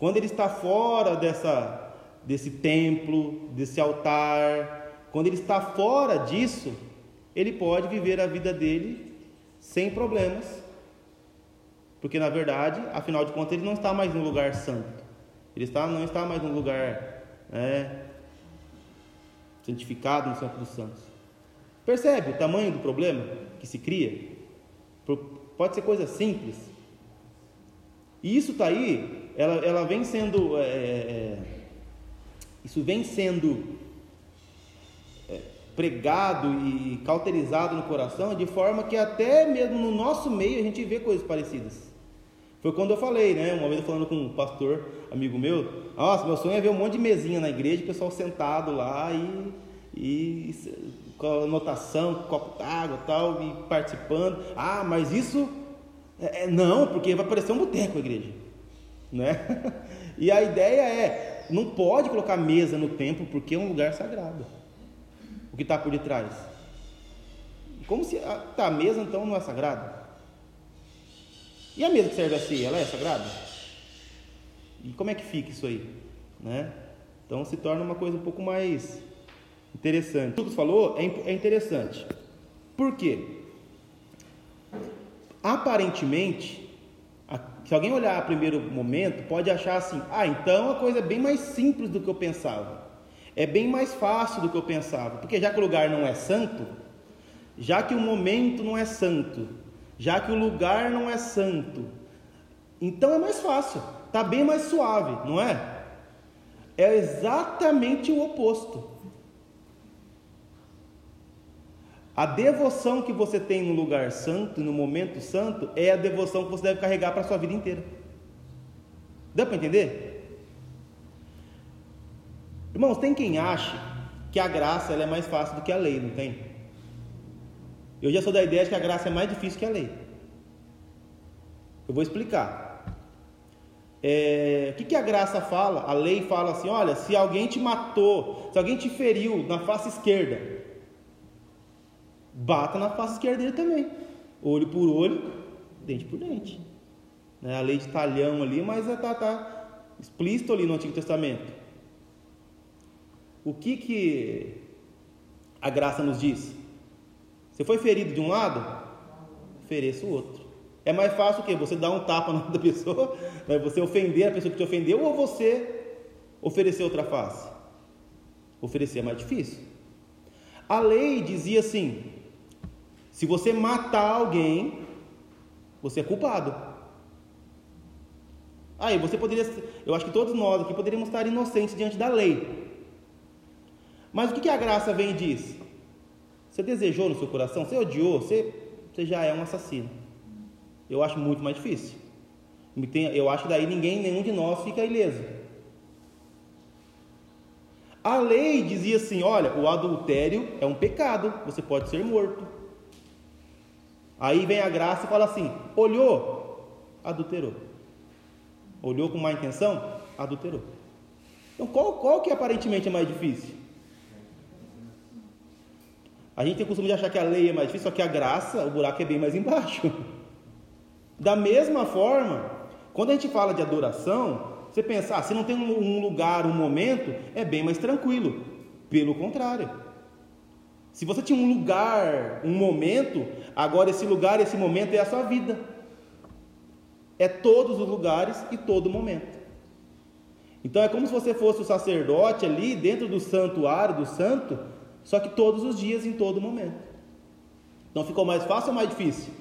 quando ele está fora dessa, desse templo, desse altar, quando ele está fora disso, ele pode viver a vida dele sem problemas. Porque na verdade, afinal de contas, ele não está mais no lugar santo. Ele está, não está mais no lugar né, santificado no Santo dos Santos. Percebe o tamanho do problema que se cria? Pode ser coisa simples. E isso está aí, ela, ela vem sendo. É, é, é, isso vem sendo é, pregado e cauterizado no coração, de forma que até mesmo no nosso meio a gente vê coisas parecidas. Foi quando eu falei, né? Uma vez eu falando com um pastor, amigo meu, nossa, meu sonho é ver um monte de mesinha na igreja, o pessoal sentado lá e, e com anotação, copo d'água tal, e participando. Ah, mas isso é, é não, porque vai parecer um boteco a igreja, [LAUGHS] né? [LAUGHS] E a ideia é, não pode colocar mesa no templo porque é um lugar sagrado. O que está por detrás? Como se a, tá, a mesa então não é sagrada? E a mesa que serve a ela é sagrada? E como é que fica isso aí, né? Então se torna uma coisa um pouco mais interessante. O que falou é, é interessante. Por quê? Aparentemente, se alguém olhar a primeiro momento, pode achar assim: ah, então a coisa é bem mais simples do que eu pensava. É bem mais fácil do que eu pensava. Porque já que o lugar não é santo, já que o momento não é santo, já que o lugar não é santo, então é mais fácil, está bem mais suave, não é? É exatamente o oposto. A devoção que você tem no lugar santo, no momento santo, é a devoção que você deve carregar para a sua vida inteira. Deu para entender? Irmãos, tem quem ache que a graça é mais fácil do que a lei, não tem? Eu já sou da ideia de que a graça é mais difícil que a lei. Eu vou explicar. É, o que, que a graça fala? A lei fala assim: olha, se alguém te matou, se alguém te feriu na face esquerda, bata na face esquerda dele também. Olho por olho, dente por dente. Né? A lei de talhão ali, mas está tá explícito ali no Antigo Testamento. O que que a graça nos diz? Você foi ferido de um lado? Ofereça o outro. É mais fácil o quê? Você dar um tapa na [LAUGHS] outra pessoa, né? você ofender a pessoa que te ofendeu, ou você oferecer outra face? Oferecer é mais difícil. A lei dizia assim: se você matar alguém, você é culpado. Aí você poderia, eu acho que todos nós aqui poderíamos estar inocentes diante da lei. Mas o que, a graça vem e diz? Você desejou no seu coração, você odiou, você, você já é um assassino. Eu acho muito mais difícil. Eu acho que daí ninguém, nenhum de nós fica ileso. A lei dizia assim: olha, o adultério é um pecado, você pode ser morto. Aí vem a graça e fala assim: olhou, adulterou. Olhou com má intenção, adulterou. Então qual, qual que aparentemente é mais difícil? A gente tem o costume de achar que a lei é mais difícil, só que a graça, o buraco é bem mais embaixo. Da mesma forma, quando a gente fala de adoração, você pensa, ah, se não tem um lugar, um momento, é bem mais tranquilo. Pelo contrário. Se você tinha um lugar, um momento, agora esse lugar, esse momento é a sua vida. É todos os lugares e todo momento. Então é como se você fosse o sacerdote ali dentro do santuário do santo, só que todos os dias, em todo momento. Então ficou mais fácil ou mais difícil?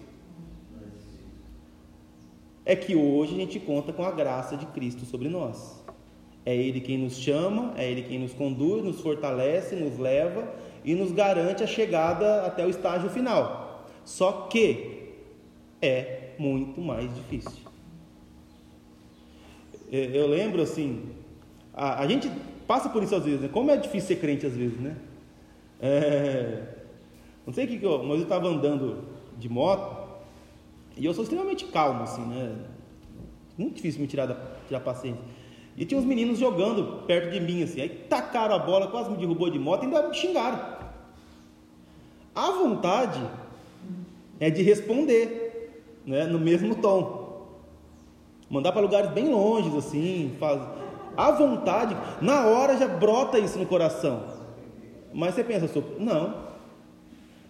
É que hoje a gente conta com a graça de Cristo sobre nós. É Ele quem nos chama, é Ele quem nos conduz, nos fortalece, nos leva e nos garante a chegada até o estágio final. Só que é muito mais difícil. Eu lembro assim, a, a gente passa por isso às vezes, né? como é difícil ser crente às vezes, né? É, não sei o que, que eu, mas eu estava andando de moto e eu sou extremamente calmo, assim, né? Muito difícil me tirar da tirar paciência. E tinha uns meninos jogando perto de mim, assim. Aí tacaram a bola, quase me derrubou de moto ainda me xingaram. A vontade é de responder, né, no mesmo tom. Mandar para lugares bem longe, assim. Faz... A vontade, na hora já brota isso no coração. Mas você pensa, não,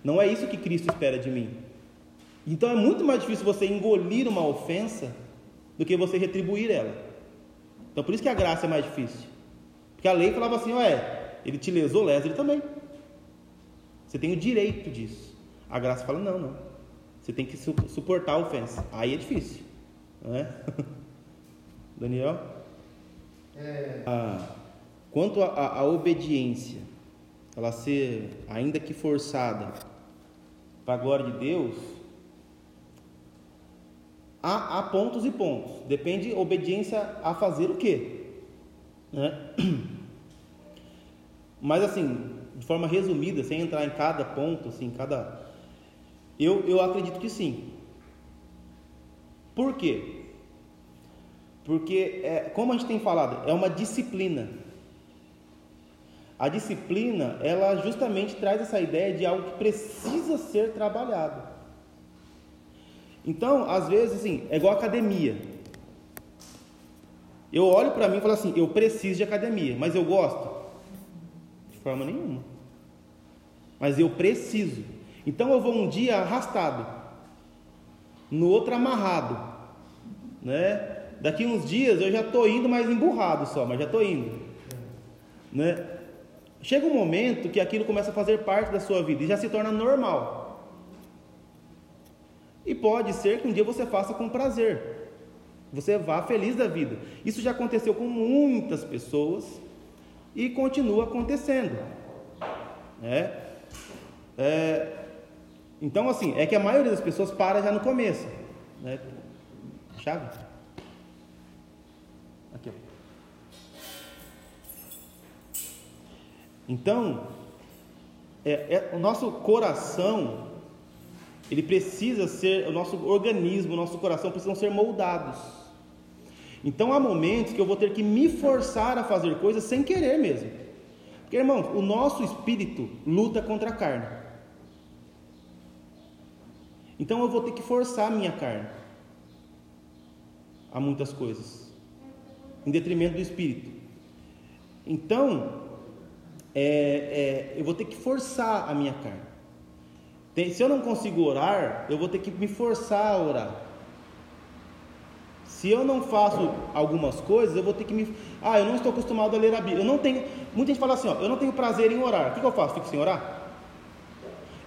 não é isso que Cristo espera de mim. Então é muito mais difícil você engolir uma ofensa do que você retribuir ela. Então por isso que a graça é mais difícil. Porque a lei falava assim, ué, ele te lesou, lesa ele também. Você tem o direito disso. A graça fala, não, não. Você tem que suportar a ofensa. Aí é difícil. Não é? [LAUGHS] Daniel? É... Ah, quanto à obediência, ela ser, ainda que forçada, para a glória de Deus, há, há pontos e pontos. Depende obediência a fazer o quê? Né? [CLEARS THROAT] Mas assim, de forma resumida, sem entrar em cada ponto, assim, cada. Eu, eu acredito que sim. Por quê? Porque, é, como a gente tem falado, é uma disciplina. A disciplina, ela justamente traz essa ideia de algo que precisa ser trabalhado. Então, às vezes, assim, é igual academia. Eu olho para mim e falo assim: eu preciso de academia, mas eu gosto? De forma nenhuma. Mas eu preciso. Então eu vou um dia arrastado, no outro amarrado, né? Daqui uns dias eu já estou indo mais emburrado só, mas já estou indo, né? Chega um momento que aquilo começa a fazer parte da sua vida e já se torna normal. E pode ser que um dia você faça com prazer. Você vá feliz da vida. Isso já aconteceu com muitas pessoas e continua acontecendo. Né? É, então, assim, é que a maioria das pessoas para já no começo. Né? Chave? Aqui, ó. Então, é, é, o nosso coração, ele precisa ser, o nosso organismo, o nosso coração precisam ser moldados. Então há momentos que eu vou ter que me forçar a fazer coisas sem querer mesmo. Porque, irmão, o nosso espírito luta contra a carne. Então eu vou ter que forçar a minha carne a muitas coisas, em detrimento do espírito. Então, é, é, eu vou ter que forçar a minha carne. Tem, se eu não consigo orar, eu vou ter que me forçar a orar. Se eu não faço algumas coisas, eu vou ter que me. Ah, eu não estou acostumado a ler a Bíblia. Eu não tenho. Muita gente fala assim, ó, eu não tenho prazer em orar. O que, que eu faço? Fico sem orar?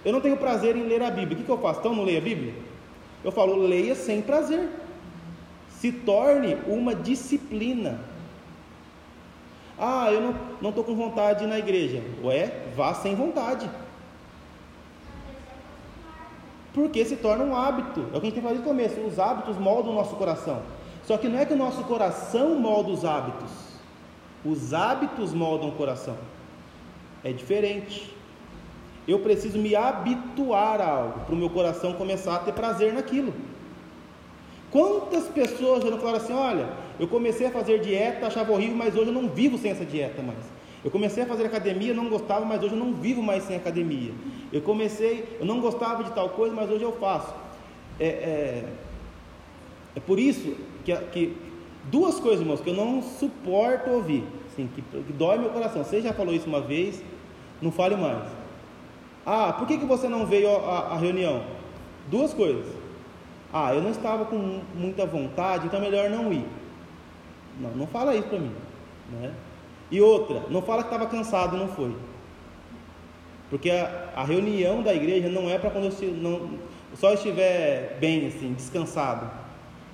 Eu não tenho prazer em ler a Bíblia. O que, que eu faço? Então não leia a Bíblia? Eu falo, leia sem prazer. Se torne uma disciplina. Ah, eu não estou com vontade na igreja. Ué, vá sem vontade. Porque se torna um hábito. É o que a gente tem no começo. Os hábitos moldam o nosso coração. Só que não é que o nosso coração molda os hábitos, os hábitos moldam o coração. É diferente. Eu preciso me habituar a algo para o meu coração começar a ter prazer naquilo. Quantas pessoas já não falaram assim: olha, eu comecei a fazer dieta, achava horrível, mas hoje eu não vivo sem essa dieta mais. Eu comecei a fazer academia, não gostava, mas hoje eu não vivo mais sem academia. Eu comecei, eu não gostava de tal coisa, mas hoje eu faço. É, é, é por isso que, que, duas coisas, irmãos, que eu não suporto ouvir, assim, que, que dói meu coração. Você já falou isso uma vez, não fale mais. Ah, por que, que você não veio à, à reunião? Duas coisas. Ah, eu não estava com muita vontade, então é melhor não ir. Não, não fala isso para mim. Né? E outra, não fala que estava cansado, não foi. Porque a, a, reunião da igreja não é para quando eu não, só estiver bem, assim, descansado.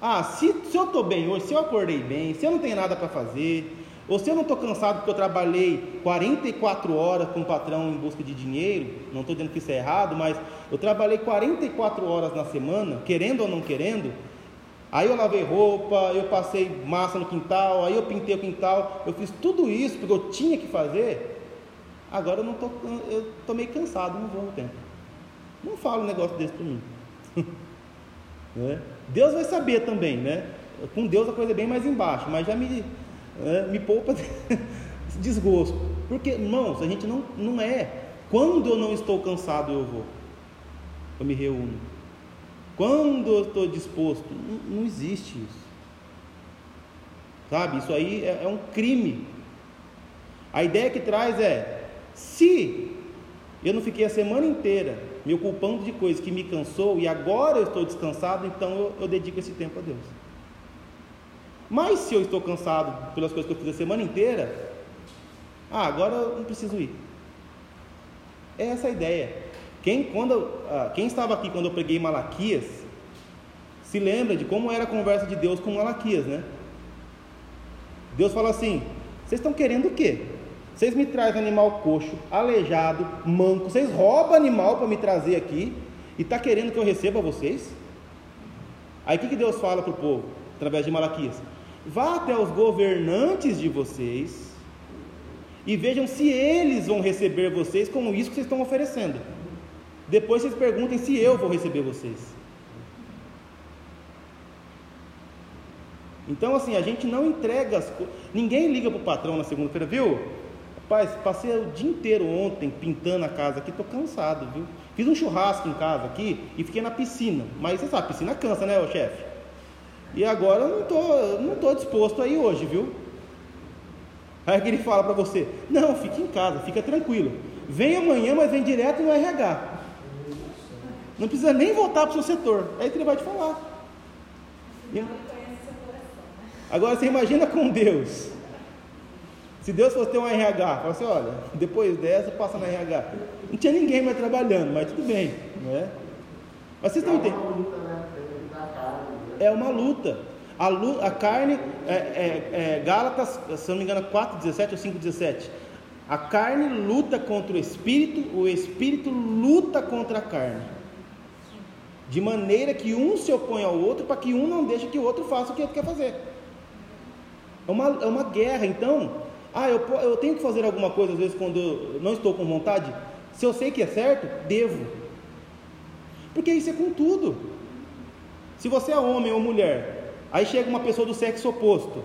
Ah, se, se eu estou bem hoje, se eu acordei bem, se eu não tenho nada para fazer, ou se eu não estou cansado porque eu trabalhei 44 horas com o patrão em busca de dinheiro, não estou dizendo que isso é errado, mas eu trabalhei 44 horas na semana, querendo ou não querendo, aí eu lavei roupa, eu passei massa no quintal, aí eu pintei o quintal, eu fiz tudo isso porque eu tinha que fazer, agora eu não tô, eu estou meio cansado, não vou no tempo. Não fala um negócio desse para mim. [LAUGHS] né? Deus vai saber também, né? Com Deus a coisa é bem mais embaixo, mas já me, é, me poupa [LAUGHS] desgosto. Porque, irmãos, a gente não, não é. Quando eu não estou cansado, eu vou. Eu me reúno. Quando eu estou disposto, não, não existe isso. Sabe? Isso aí é, é um crime. A ideia que traz é: se eu não fiquei a semana inteira me ocupando de coisas que me cansou e agora eu estou descansado, então eu, eu dedico esse tempo a Deus. Mas se eu estou cansado pelas coisas que eu fiz a semana inteira, ah, agora eu não preciso ir. É essa a ideia. Quem, quando, ah, quem estava aqui quando eu preguei Malaquias, se lembra de como era a conversa de Deus com Malaquias, né? Deus fala assim: vocês estão querendo o quê? Vocês me trazem animal coxo, aleijado, manco, vocês roubam animal para me trazer aqui e está querendo que eu receba vocês? Aí o que, que Deus fala para o povo, através de Malaquias? Vá até os governantes de vocês E vejam se eles vão receber vocês com isso que vocês estão oferecendo. Depois vocês perguntem se eu vou receber vocês. Então, assim, a gente não entrega as coisas. Ninguém liga para o patrão na segunda-feira, viu? Rapaz, passei o dia inteiro ontem pintando a casa aqui, tô cansado, viu? Fiz um churrasco em casa aqui e fiquei na piscina. Mas você sabe, piscina cansa, né, chefe? E agora eu não tô, não tô disposto aí hoje, viu? Aí que ele fala para você: Não, fique em casa, fica tranquilo. Vem amanhã, mas vem direto no RH. Não precisa nem voltar para o seu setor. É isso que ele vai te falar. Agora você imagina com Deus. Se Deus fosse ter um RH, fala assim, olha, depois dessa passa na RH. Não tinha ninguém mais trabalhando, mas tudo bem, não é? Mas vocês estão entendendo? É uma luta. A, luta, a carne, é, é, é, Gálatas, se não me engano, 4,17 ou 5,17. A carne luta contra o espírito, o espírito luta contra a carne. De maneira que um se opõe ao outro, para que um não deixe que o outro faça o que ele quer fazer. É uma, é uma guerra, então. Ah, eu, eu tenho que fazer alguma coisa, às vezes, quando eu não estou com vontade. Se eu sei que é certo, devo. Porque isso é com tudo. Se você é homem ou mulher, aí chega uma pessoa do sexo oposto,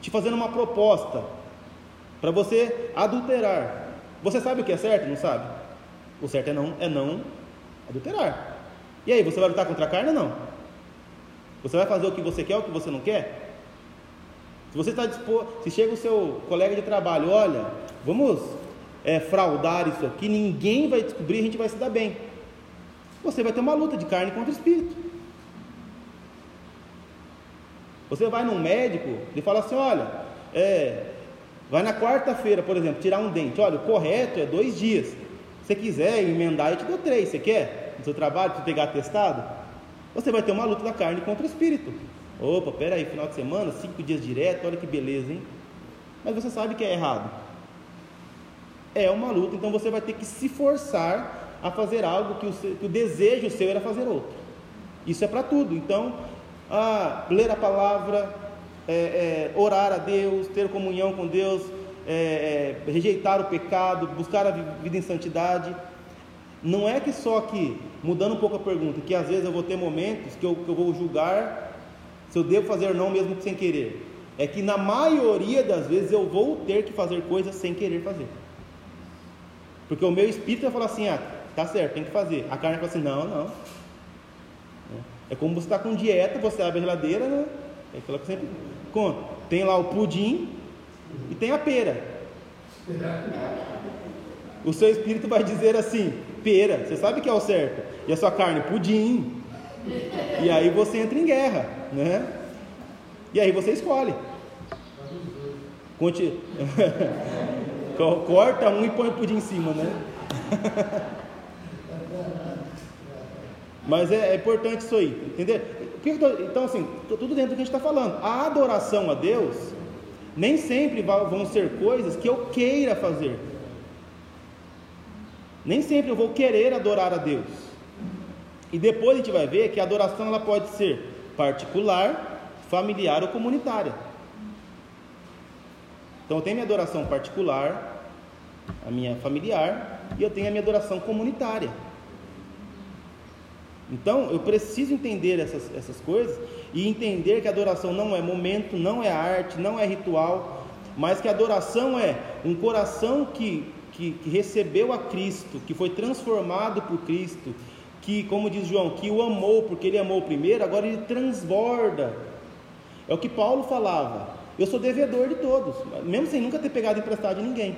te fazendo uma proposta para você adulterar. Você sabe o que é certo? Não sabe? O certo é não, é não adulterar. E aí, você vai lutar contra a carne ou não? Você vai fazer o que você quer ou o que você não quer? Se você está disposto, se chega o seu colega de trabalho, olha, vamos é, fraudar isso aqui, ninguém vai descobrir, a gente vai se dar bem. Você vai ter uma luta de carne contra o espírito. Você vai num médico e fala assim, olha, é, vai na quarta-feira, por exemplo, tirar um dente. Olha, o correto é dois dias. Se quiser emendar, eu te dou três. Você quer? No seu trabalho, para pegar atestado, você vai ter uma luta da carne contra o espírito. Opa, peraí, final de semana, cinco dias direto, olha que beleza, hein? Mas você sabe que é errado. É uma luta, então você vai ter que se forçar a fazer algo que o, seu, que o desejo seu era fazer outro. Isso é para tudo. Então, ah, ler a palavra, é, é, orar a Deus, ter comunhão com Deus, é, é rejeitar o pecado, buscar a vida em santidade não é que só que, mudando um pouco a pergunta, que às vezes eu vou ter momentos que eu, que eu vou julgar se eu devo fazer ou não mesmo sem querer. É que na maioria das vezes eu vou ter que fazer coisas sem querer fazer. Porque o meu espírito vai falar assim, ah, tá certo, tem que fazer. A carne fala assim, não, não. É como você está com dieta, você abre a geladeira, né? É aquela que sempre conta. Tem lá o pudim e tem a pera. [LAUGHS] O seu espírito vai dizer assim: pera, você sabe que é o certo. E a sua carne, pudim. E aí você entra em guerra, né? E aí você escolhe. Conte... [LAUGHS] Corta um e põe o pudim em cima, né? Mas é, é, importante isso aí, entendeu? Então, assim, tudo dentro do que a gente está falando. A adoração a Deus nem sempre vão ser coisas que eu queira fazer. Nem sempre eu vou querer adorar a Deus. E depois a gente vai ver que a adoração ela pode ser particular, familiar ou comunitária. Então eu tenho minha adoração particular, a minha familiar, e eu tenho a minha adoração comunitária. Então eu preciso entender essas, essas coisas e entender que a adoração não é momento, não é arte, não é ritual, mas que a adoração é um coração que que, que recebeu a Cristo, que foi transformado por Cristo, que, como diz João, que o amou porque ele amou primeiro, agora ele transborda. É o que Paulo falava. Eu sou devedor de todos, mesmo sem nunca ter pegado emprestado de ninguém.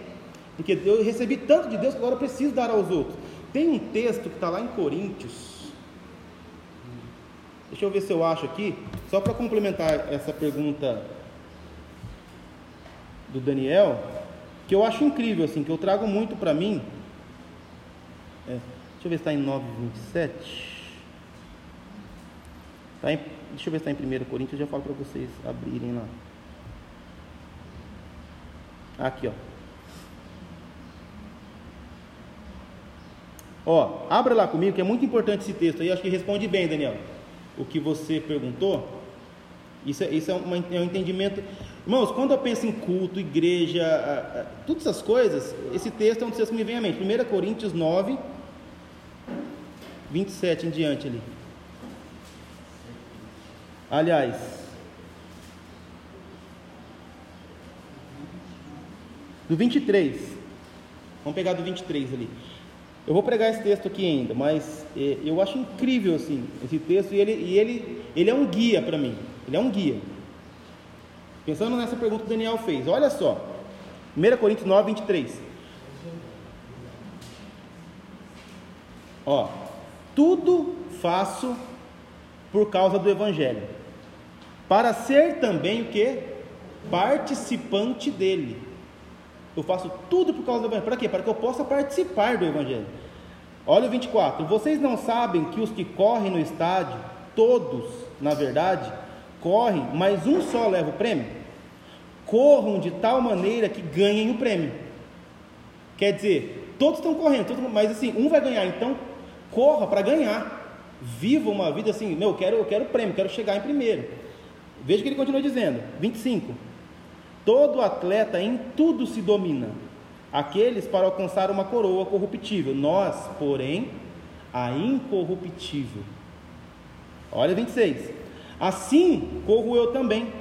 Porque eu recebi tanto de Deus que agora eu preciso dar aos outros. Tem um texto que está lá em Coríntios. Deixa eu ver se eu acho aqui, só para complementar essa pergunta do Daniel que eu acho incrível, assim, que eu trago muito para mim. É, deixa eu ver se está em 9,27. Tá em, deixa eu ver se está em 1 Coríntios, eu já falo para vocês abrirem lá. Aqui, ó. Ó, abra lá comigo, que é muito importante esse texto aí. Acho que responde bem, Daniel, o que você perguntou. Isso é, isso é, uma, é um entendimento. Irmãos, quando eu penso em culto, igreja, todas essas coisas, esse texto é um dos que me vem à mente. 1 Coríntios 9, 27 em diante ali. Aliás, do 23. Vamos pegar do 23 ali. Eu vou pregar esse texto aqui ainda, mas é, eu acho incrível assim esse texto e ele, e ele, ele é um guia para mim. Ele é um guia. Pensando nessa pergunta que Daniel fez, olha só, 1 Coríntios 9, 23. Ó, tudo faço por causa do Evangelho, para ser também o que? Participante dele. Eu faço tudo por causa do Evangelho. Para quê? Para que eu possa participar do Evangelho. Olha o 24. Vocês não sabem que os que correm no estádio, todos, na verdade, correm, mas um só leva o prêmio? Corram de tal maneira que ganhem o prêmio. Quer dizer, todos estão correndo, todos, mas assim, um vai ganhar, então corra para ganhar. Viva uma vida assim, meu, eu quero, eu quero prêmio, quero chegar em primeiro. Veja o que ele continua dizendo, 25. Todo atleta em tudo se domina, aqueles para alcançar uma coroa corruptível, nós, porém, a incorruptível. Olha 26. Assim corro eu também,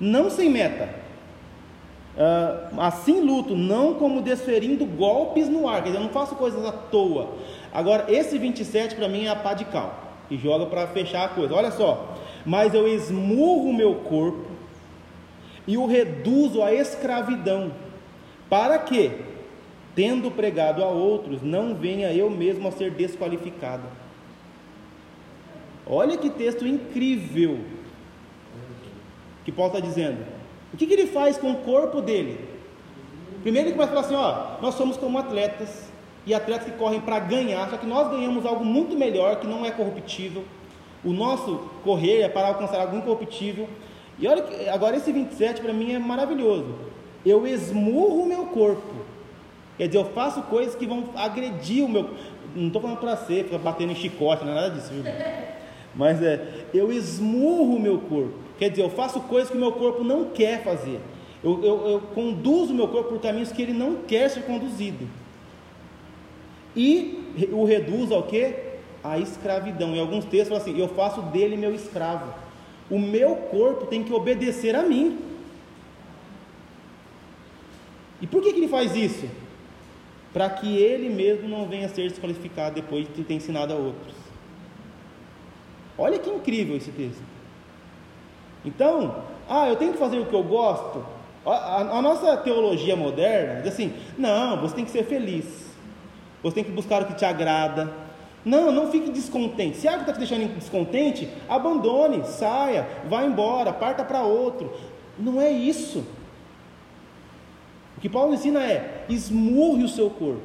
não sem meta. Uh, assim luto, não como desferindo golpes no ar, quer dizer, eu não faço coisas à toa. Agora, esse 27 para mim é a pá de cal, que joga para fechar a coisa. Olha só, mas eu esmurro o meu corpo e o reduzo à escravidão, para que, tendo pregado a outros, não venha eu mesmo a ser desqualificado. Olha que texto incrível que Paulo está dizendo. O que, que ele faz com o corpo dele? Primeiro ele começa a falar assim: ó, nós somos como atletas, e atletas que correm para ganhar, só que nós ganhamos algo muito melhor que não é corruptível. O nosso correr é para alcançar algo incorruptível. E olha que agora esse 27 para mim é maravilhoso. Eu esmurro o meu corpo. Quer dizer, eu faço coisas que vão agredir o meu. Não estou falando para ser, ficar batendo em chicote, não é nada disso, viu? Mas é, eu esmurro o meu corpo. Quer dizer, eu faço coisas que o meu corpo não quer fazer. Eu, eu, eu conduzo o meu corpo por caminhos que ele não quer ser conduzido. E o reduz ao que? A escravidão. Em alguns textos fala assim: eu faço dele meu escravo. O meu corpo tem que obedecer a mim. E por que, que ele faz isso? Para que ele mesmo não venha a ser desqualificado depois de ter ensinado a outros. Olha que incrível esse texto. Então, ah, eu tenho que fazer o que eu gosto. A, a, a nossa teologia moderna diz assim: não, você tem que ser feliz. Você tem que buscar o que te agrada. Não, não fique descontente. Se algo está te deixando descontente, abandone, saia, vá embora, parta para outro. Não é isso. O que Paulo ensina é: esmurre o seu corpo,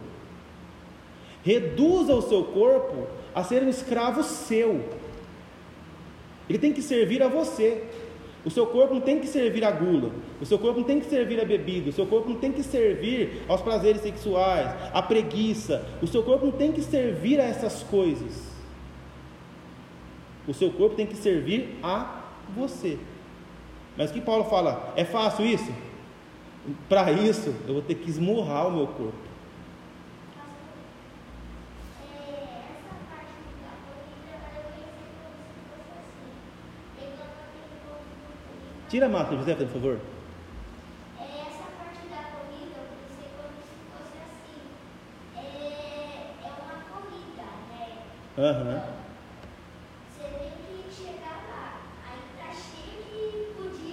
reduza o seu corpo a ser um escravo seu. Ele tem que servir a você. O seu corpo não tem que servir à gula, o seu corpo não tem que servir à bebida, o seu corpo não tem que servir aos prazeres sexuais, à preguiça, o seu corpo não tem que servir a essas coisas. O seu corpo tem que servir a você. Mas o que Paulo fala? É fácil isso? Para isso, eu vou ter que esmurrar o meu corpo. Tira a máscara, José, por favor. É, essa parte da corrida, eu pensei como se fosse assim. É, é uma corrida, né? Aham. Você tem que chegar lá. Aí tá cheio de pudim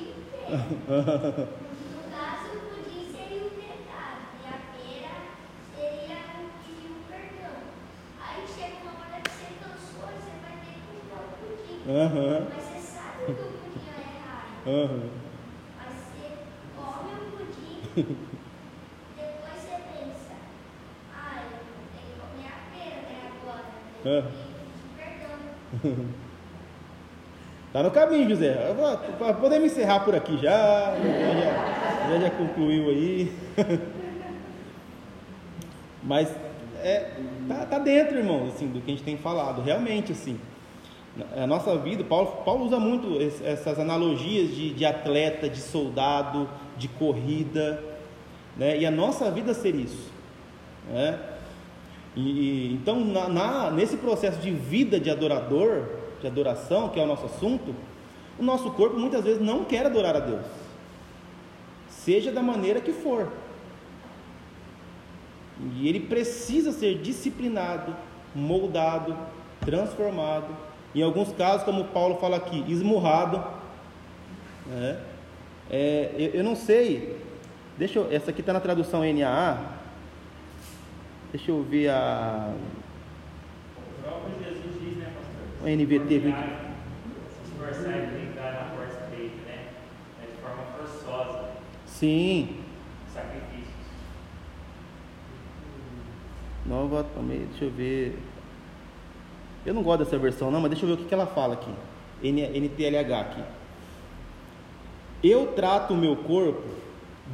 [LAUGHS] inteiro. No caso, o pudim seria o pecado. E a pera seria o pedir o perdão. Aí chega uma hora que você cansou, você vai ter que comprar o pudim. Aham. Mas você sabe que o pudim é errado. Aham. Aí você come o pudim, depois você pensa, ah, eu tenho que comer a pera, né, agora. É. Tenho que pedir perdão. Tá no caminho, José. Podemos encerrar por aqui já. Já, já, já, concluiu aí. [LAUGHS] Mas é, tá, tá dentro, irmão, assim, do que a gente tem falado. Realmente, assim. A nossa vida, Paulo, Paulo usa muito essas analogias de, de atleta, de soldado, de corrida, né? e a nossa vida ser isso. Né? E, então, na, na, nesse processo de vida de adorador, de adoração, que é o nosso assunto, o nosso corpo muitas vezes não quer adorar a Deus, seja da maneira que for. E ele precisa ser disciplinado, moldado, transformado. Em alguns casos, como Paulo fala aqui, esmurrado. Né? É, eu, eu, não sei. Deixa eu, essa aqui está na tradução NAA. Deixa eu ver a. O próprio Jesus? O NVT. Né? É de forma forçosa. Sim. Sacrifícios. Nova, deixa eu ver. Eu não gosto dessa versão, não, mas deixa eu ver o que, que ela fala aqui. NTLH aqui. Eu trato o meu corpo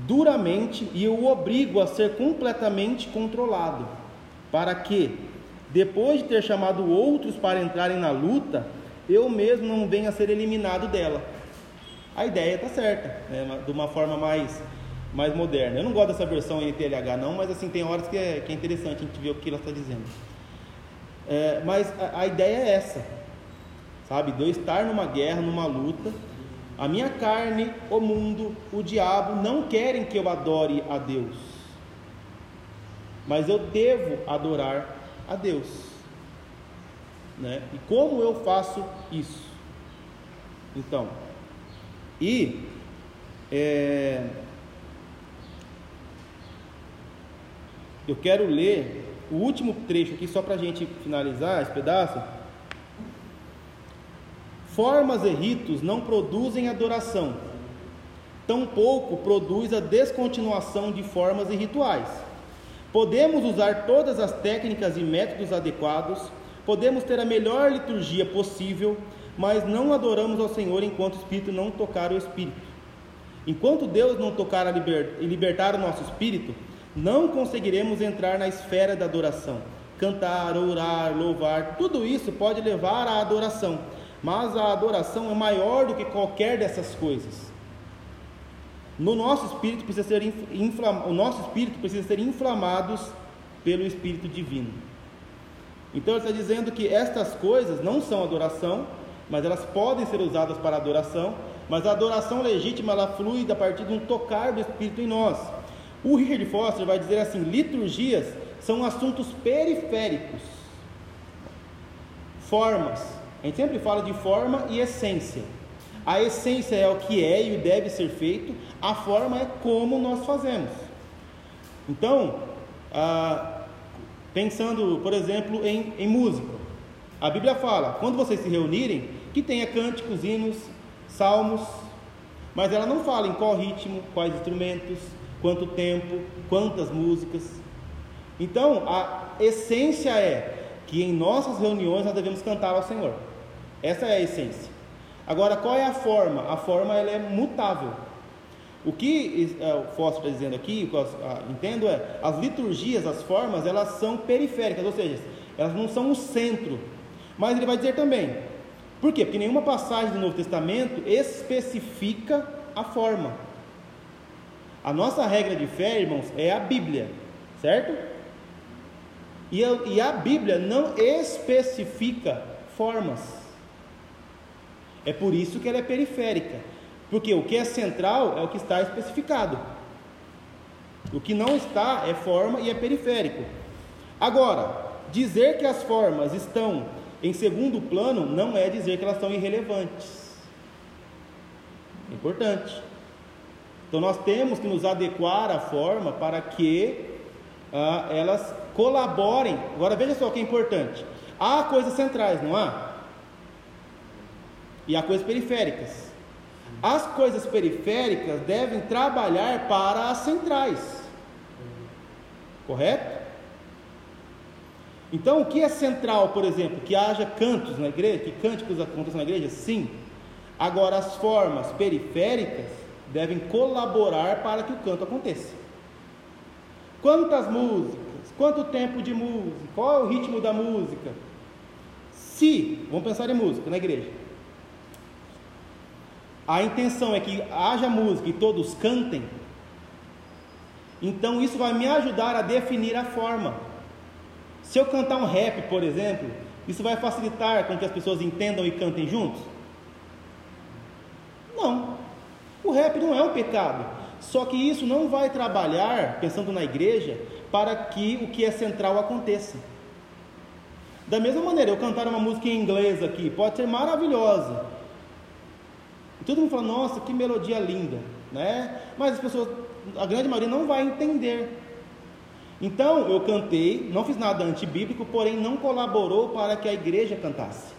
duramente e eu o obrigo a ser completamente controlado, para que, depois de ter chamado outros para entrarem na luta, eu mesmo não venha a ser eliminado dela. A ideia está certa, né? de uma forma mais, mais moderna. Eu não gosto dessa versão NTLH não, mas assim tem horas que é, que é interessante a gente ver o que ela está dizendo. É, mas a, a ideia é essa, sabe? De eu estar numa guerra, numa luta, a minha carne, o mundo, o diabo não querem que eu adore a Deus. Mas eu devo adorar a Deus. Né? E como eu faço isso? Então, e é, eu quero ler o último trecho aqui, só para a gente finalizar esse pedaço Formas e ritos não produzem adoração, tampouco produz a descontinuação de formas e rituais. Podemos usar todas as técnicas e métodos adequados, podemos ter a melhor liturgia possível, mas não adoramos ao Senhor enquanto o Espírito não tocar o Espírito. Enquanto Deus não tocar e libertar o nosso espírito, não conseguiremos entrar na esfera da adoração. Cantar, orar, louvar, tudo isso pode levar à adoração, mas a adoração é maior do que qualquer dessas coisas. No nosso espírito precisa ser o nosso espírito precisa ser inflamados pelo Espírito Divino. Então ele está dizendo que estas coisas não são adoração, mas elas podem ser usadas para adoração, mas a adoração legítima ela flui a partir de um tocar do Espírito em nós. O Richard Foster vai dizer assim: liturgias são assuntos periféricos, formas, a gente sempre fala de forma e essência. A essência é o que é e deve ser feito, a forma é como nós fazemos. Então, ah, pensando, por exemplo, em, em música, a Bíblia fala: quando vocês se reunirem, que tenha cânticos, hinos, salmos, mas ela não fala em qual ritmo, quais instrumentos, quanto tempo, quantas músicas. Então, a essência é que em nossas reuniões nós devemos cantar ao Senhor. Essa é a essência. Agora, qual é a forma? A forma ela é mutável. O que é, o Foster está dizendo aqui, o que eu ah, entendo é, as liturgias, as formas, elas são periféricas, ou seja, elas não são o centro. Mas ele vai dizer também, por quê? Porque nenhuma passagem do Novo Testamento especifica a forma. A nossa regra de fé, irmãos, é a Bíblia, certo? E a Bíblia não especifica formas. É por isso que ela é periférica. Porque o que é central é o que está especificado. O que não está é forma e é periférico. Agora, dizer que as formas estão em segundo plano não é dizer que elas são irrelevantes. Importante. Então nós temos que nos adequar à forma para que ah, elas colaborem. Agora veja só o que é importante. Há coisas centrais, não há? E há coisas periféricas. As coisas periféricas devem trabalhar para as centrais. Correto? Então, o que é central, por exemplo, que haja cantos na igreja, que cânticos aconteçam na igreja? Sim. Agora, as formas periféricas devem colaborar para que o canto aconteça. Quantas músicas? Quanto tempo de música? Qual é o ritmo da música? Se, vamos pensar em música na igreja. A intenção é que haja música e todos cantem. Então isso vai me ajudar a definir a forma. Se eu cantar um rap, por exemplo, isso vai facilitar com que as pessoas entendam e cantem juntos? Não. O rap não é um pecado. Só que isso não vai trabalhar, pensando na igreja, para que o que é central aconteça. Da mesma maneira, eu cantar uma música em inglês aqui pode ser maravilhosa. E todo mundo fala, nossa, que melodia linda, né? Mas as pessoas, a grande maioria não vai entender. Então eu cantei, não fiz nada antibíblico, porém não colaborou para que a igreja cantasse.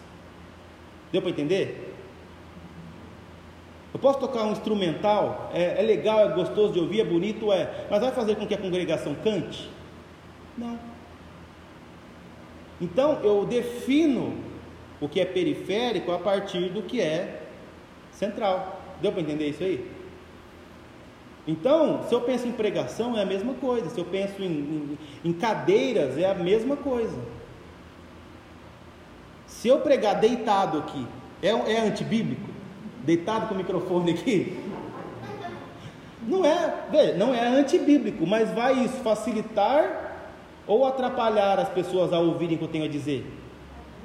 Deu para entender? Eu posso tocar um instrumental, é, é, legal, é gostoso de ouvir, é bonito, é, mas vai fazer com que a congregação cante? Não. Então eu defino o que é periférico a partir do que é central. Deu para entender isso aí? Então, se eu penso em pregação, é a mesma coisa. Se eu penso em, em, em cadeiras, é a mesma coisa. Se eu pregar deitado aqui, é, é antibíblico? deitado com o microfone aqui. Não é, não é antibíblico, mas vai isso facilitar ou atrapalhar as pessoas a ouvirem o que eu tenho a dizer?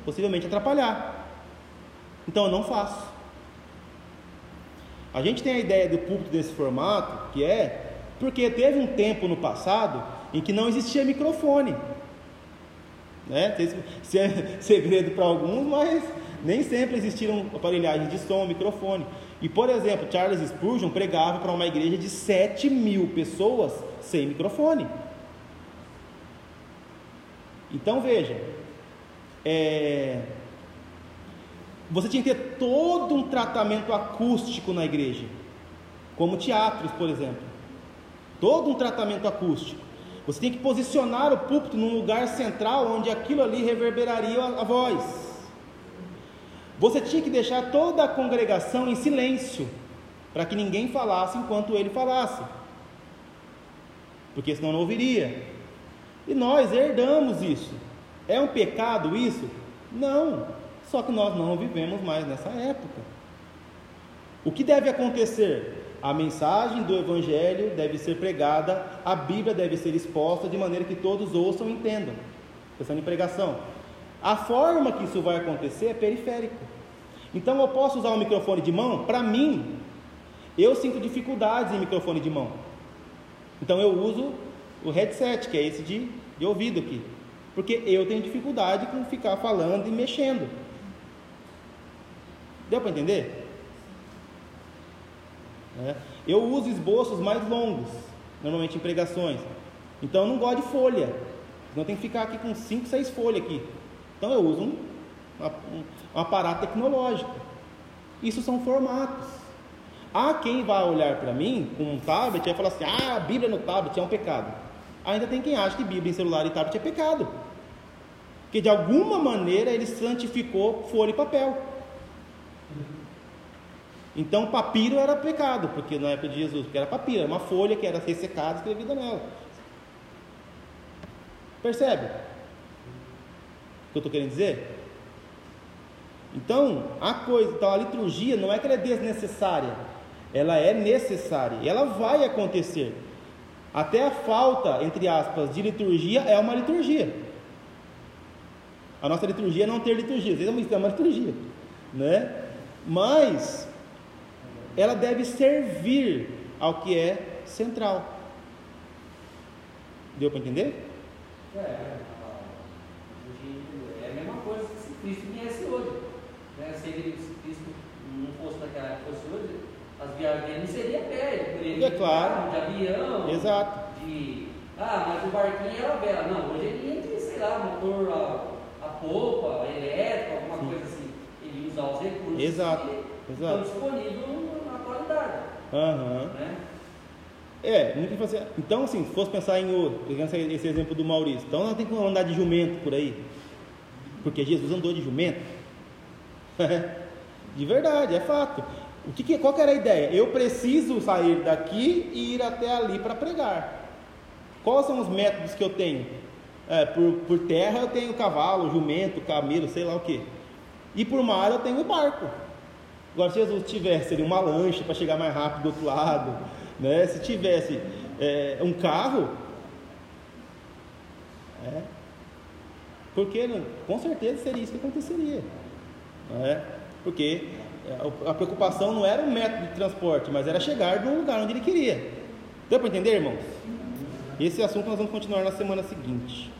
Possivelmente atrapalhar. Então eu não faço. A gente tem a ideia do púlpito desse formato, que é porque teve um tempo no passado em que não existia microfone. Né? Isso [LAUGHS] é segredo para alguns, mas nem sempre existiram aparelhagens de som, microfone. E, por exemplo, Charles Spurgeon pregava para uma igreja de 7 mil pessoas sem microfone. Então veja, é... você tinha que ter todo um tratamento acústico na igreja, como teatros, por exemplo. Todo um tratamento acústico. Você tem que posicionar o púlpito num lugar central onde aquilo ali reverberaria a voz. Você tinha que deixar toda a congregação em silêncio, para que ninguém falasse enquanto ele falasse, porque senão não ouviria. E nós herdamos isso. É um pecado isso? Não, só que nós não vivemos mais nessa época. O que deve acontecer? A mensagem do Evangelho deve ser pregada, a Bíblia deve ser exposta de maneira que todos ouçam e entendam. Pensando em pregação. A forma que isso vai acontecer é periférico. Então eu posso usar um microfone de mão? Para mim, eu sinto dificuldades em microfone de mão. Então eu uso o headset, que é esse de, de ouvido aqui. Porque eu tenho dificuldade com ficar falando e mexendo. Deu para entender? É. Eu uso esboços mais longos, normalmente em pregações. Então eu não gosto de folha. Não tem que ficar aqui com 5, 6 folhas aqui. Então eu uso um, um, um aparato tecnológico. Isso são formatos. Há quem vai olhar para mim com um tablet e vai falar assim: ah, a Bíblia no tablet é um pecado. Ainda tem quem acha que Bíblia em celular e tablet é pecado. Porque de alguma maneira ele santificou folha e papel. Então papiro era pecado, porque na época de Jesus, porque era papiro, era uma folha que era ressecada e escrevida nela. Percebe? O que eu estou querendo dizer? Então, a coisa, então a liturgia não é que ela é desnecessária, ela é necessária e ela vai acontecer. Até a falta, entre aspas, de liturgia é uma liturgia. A nossa liturgia é não ter liturgia, às vezes é uma liturgia, né? Mas ela deve servir ao que é central. Deu para entender? É, é a mesma coisa que Cristo viesse hoje né, se ele se Cristo não fosse naquela época, fosse hoje, as viagens dele não seriam pé, ele é claro. de avião, Exato. de. Ah, mas o barquinho era vela. Não, hoje ele entra, sei lá, motor a, a polpa, a elétrica, alguma Sim. coisa assim. Ele usa os recursos Exato. que Exato. estão disponíveis. Uhum. Né? É, então assim, se fosse pensar em outro, pegando esse exemplo do Maurício, então nós temos que andar de jumento por aí, porque Jesus andou de jumento, [LAUGHS] de verdade, é fato. O que, qual que era a ideia? Eu preciso sair daqui e ir até ali para pregar. Quais são os métodos que eu tenho? É, por, por terra eu tenho cavalo, jumento, camelo, sei lá o que. E por mar eu tenho barco. Agora, se Jesus tivesse ali, uma lancha para chegar mais rápido do outro lado, né? se tivesse é, um carro, é, porque com certeza seria isso que aconteceria. Né? Porque a preocupação não era o método de transporte, mas era chegar no lugar onde ele queria. Deu para entender, irmãos? Esse assunto nós vamos continuar na semana seguinte.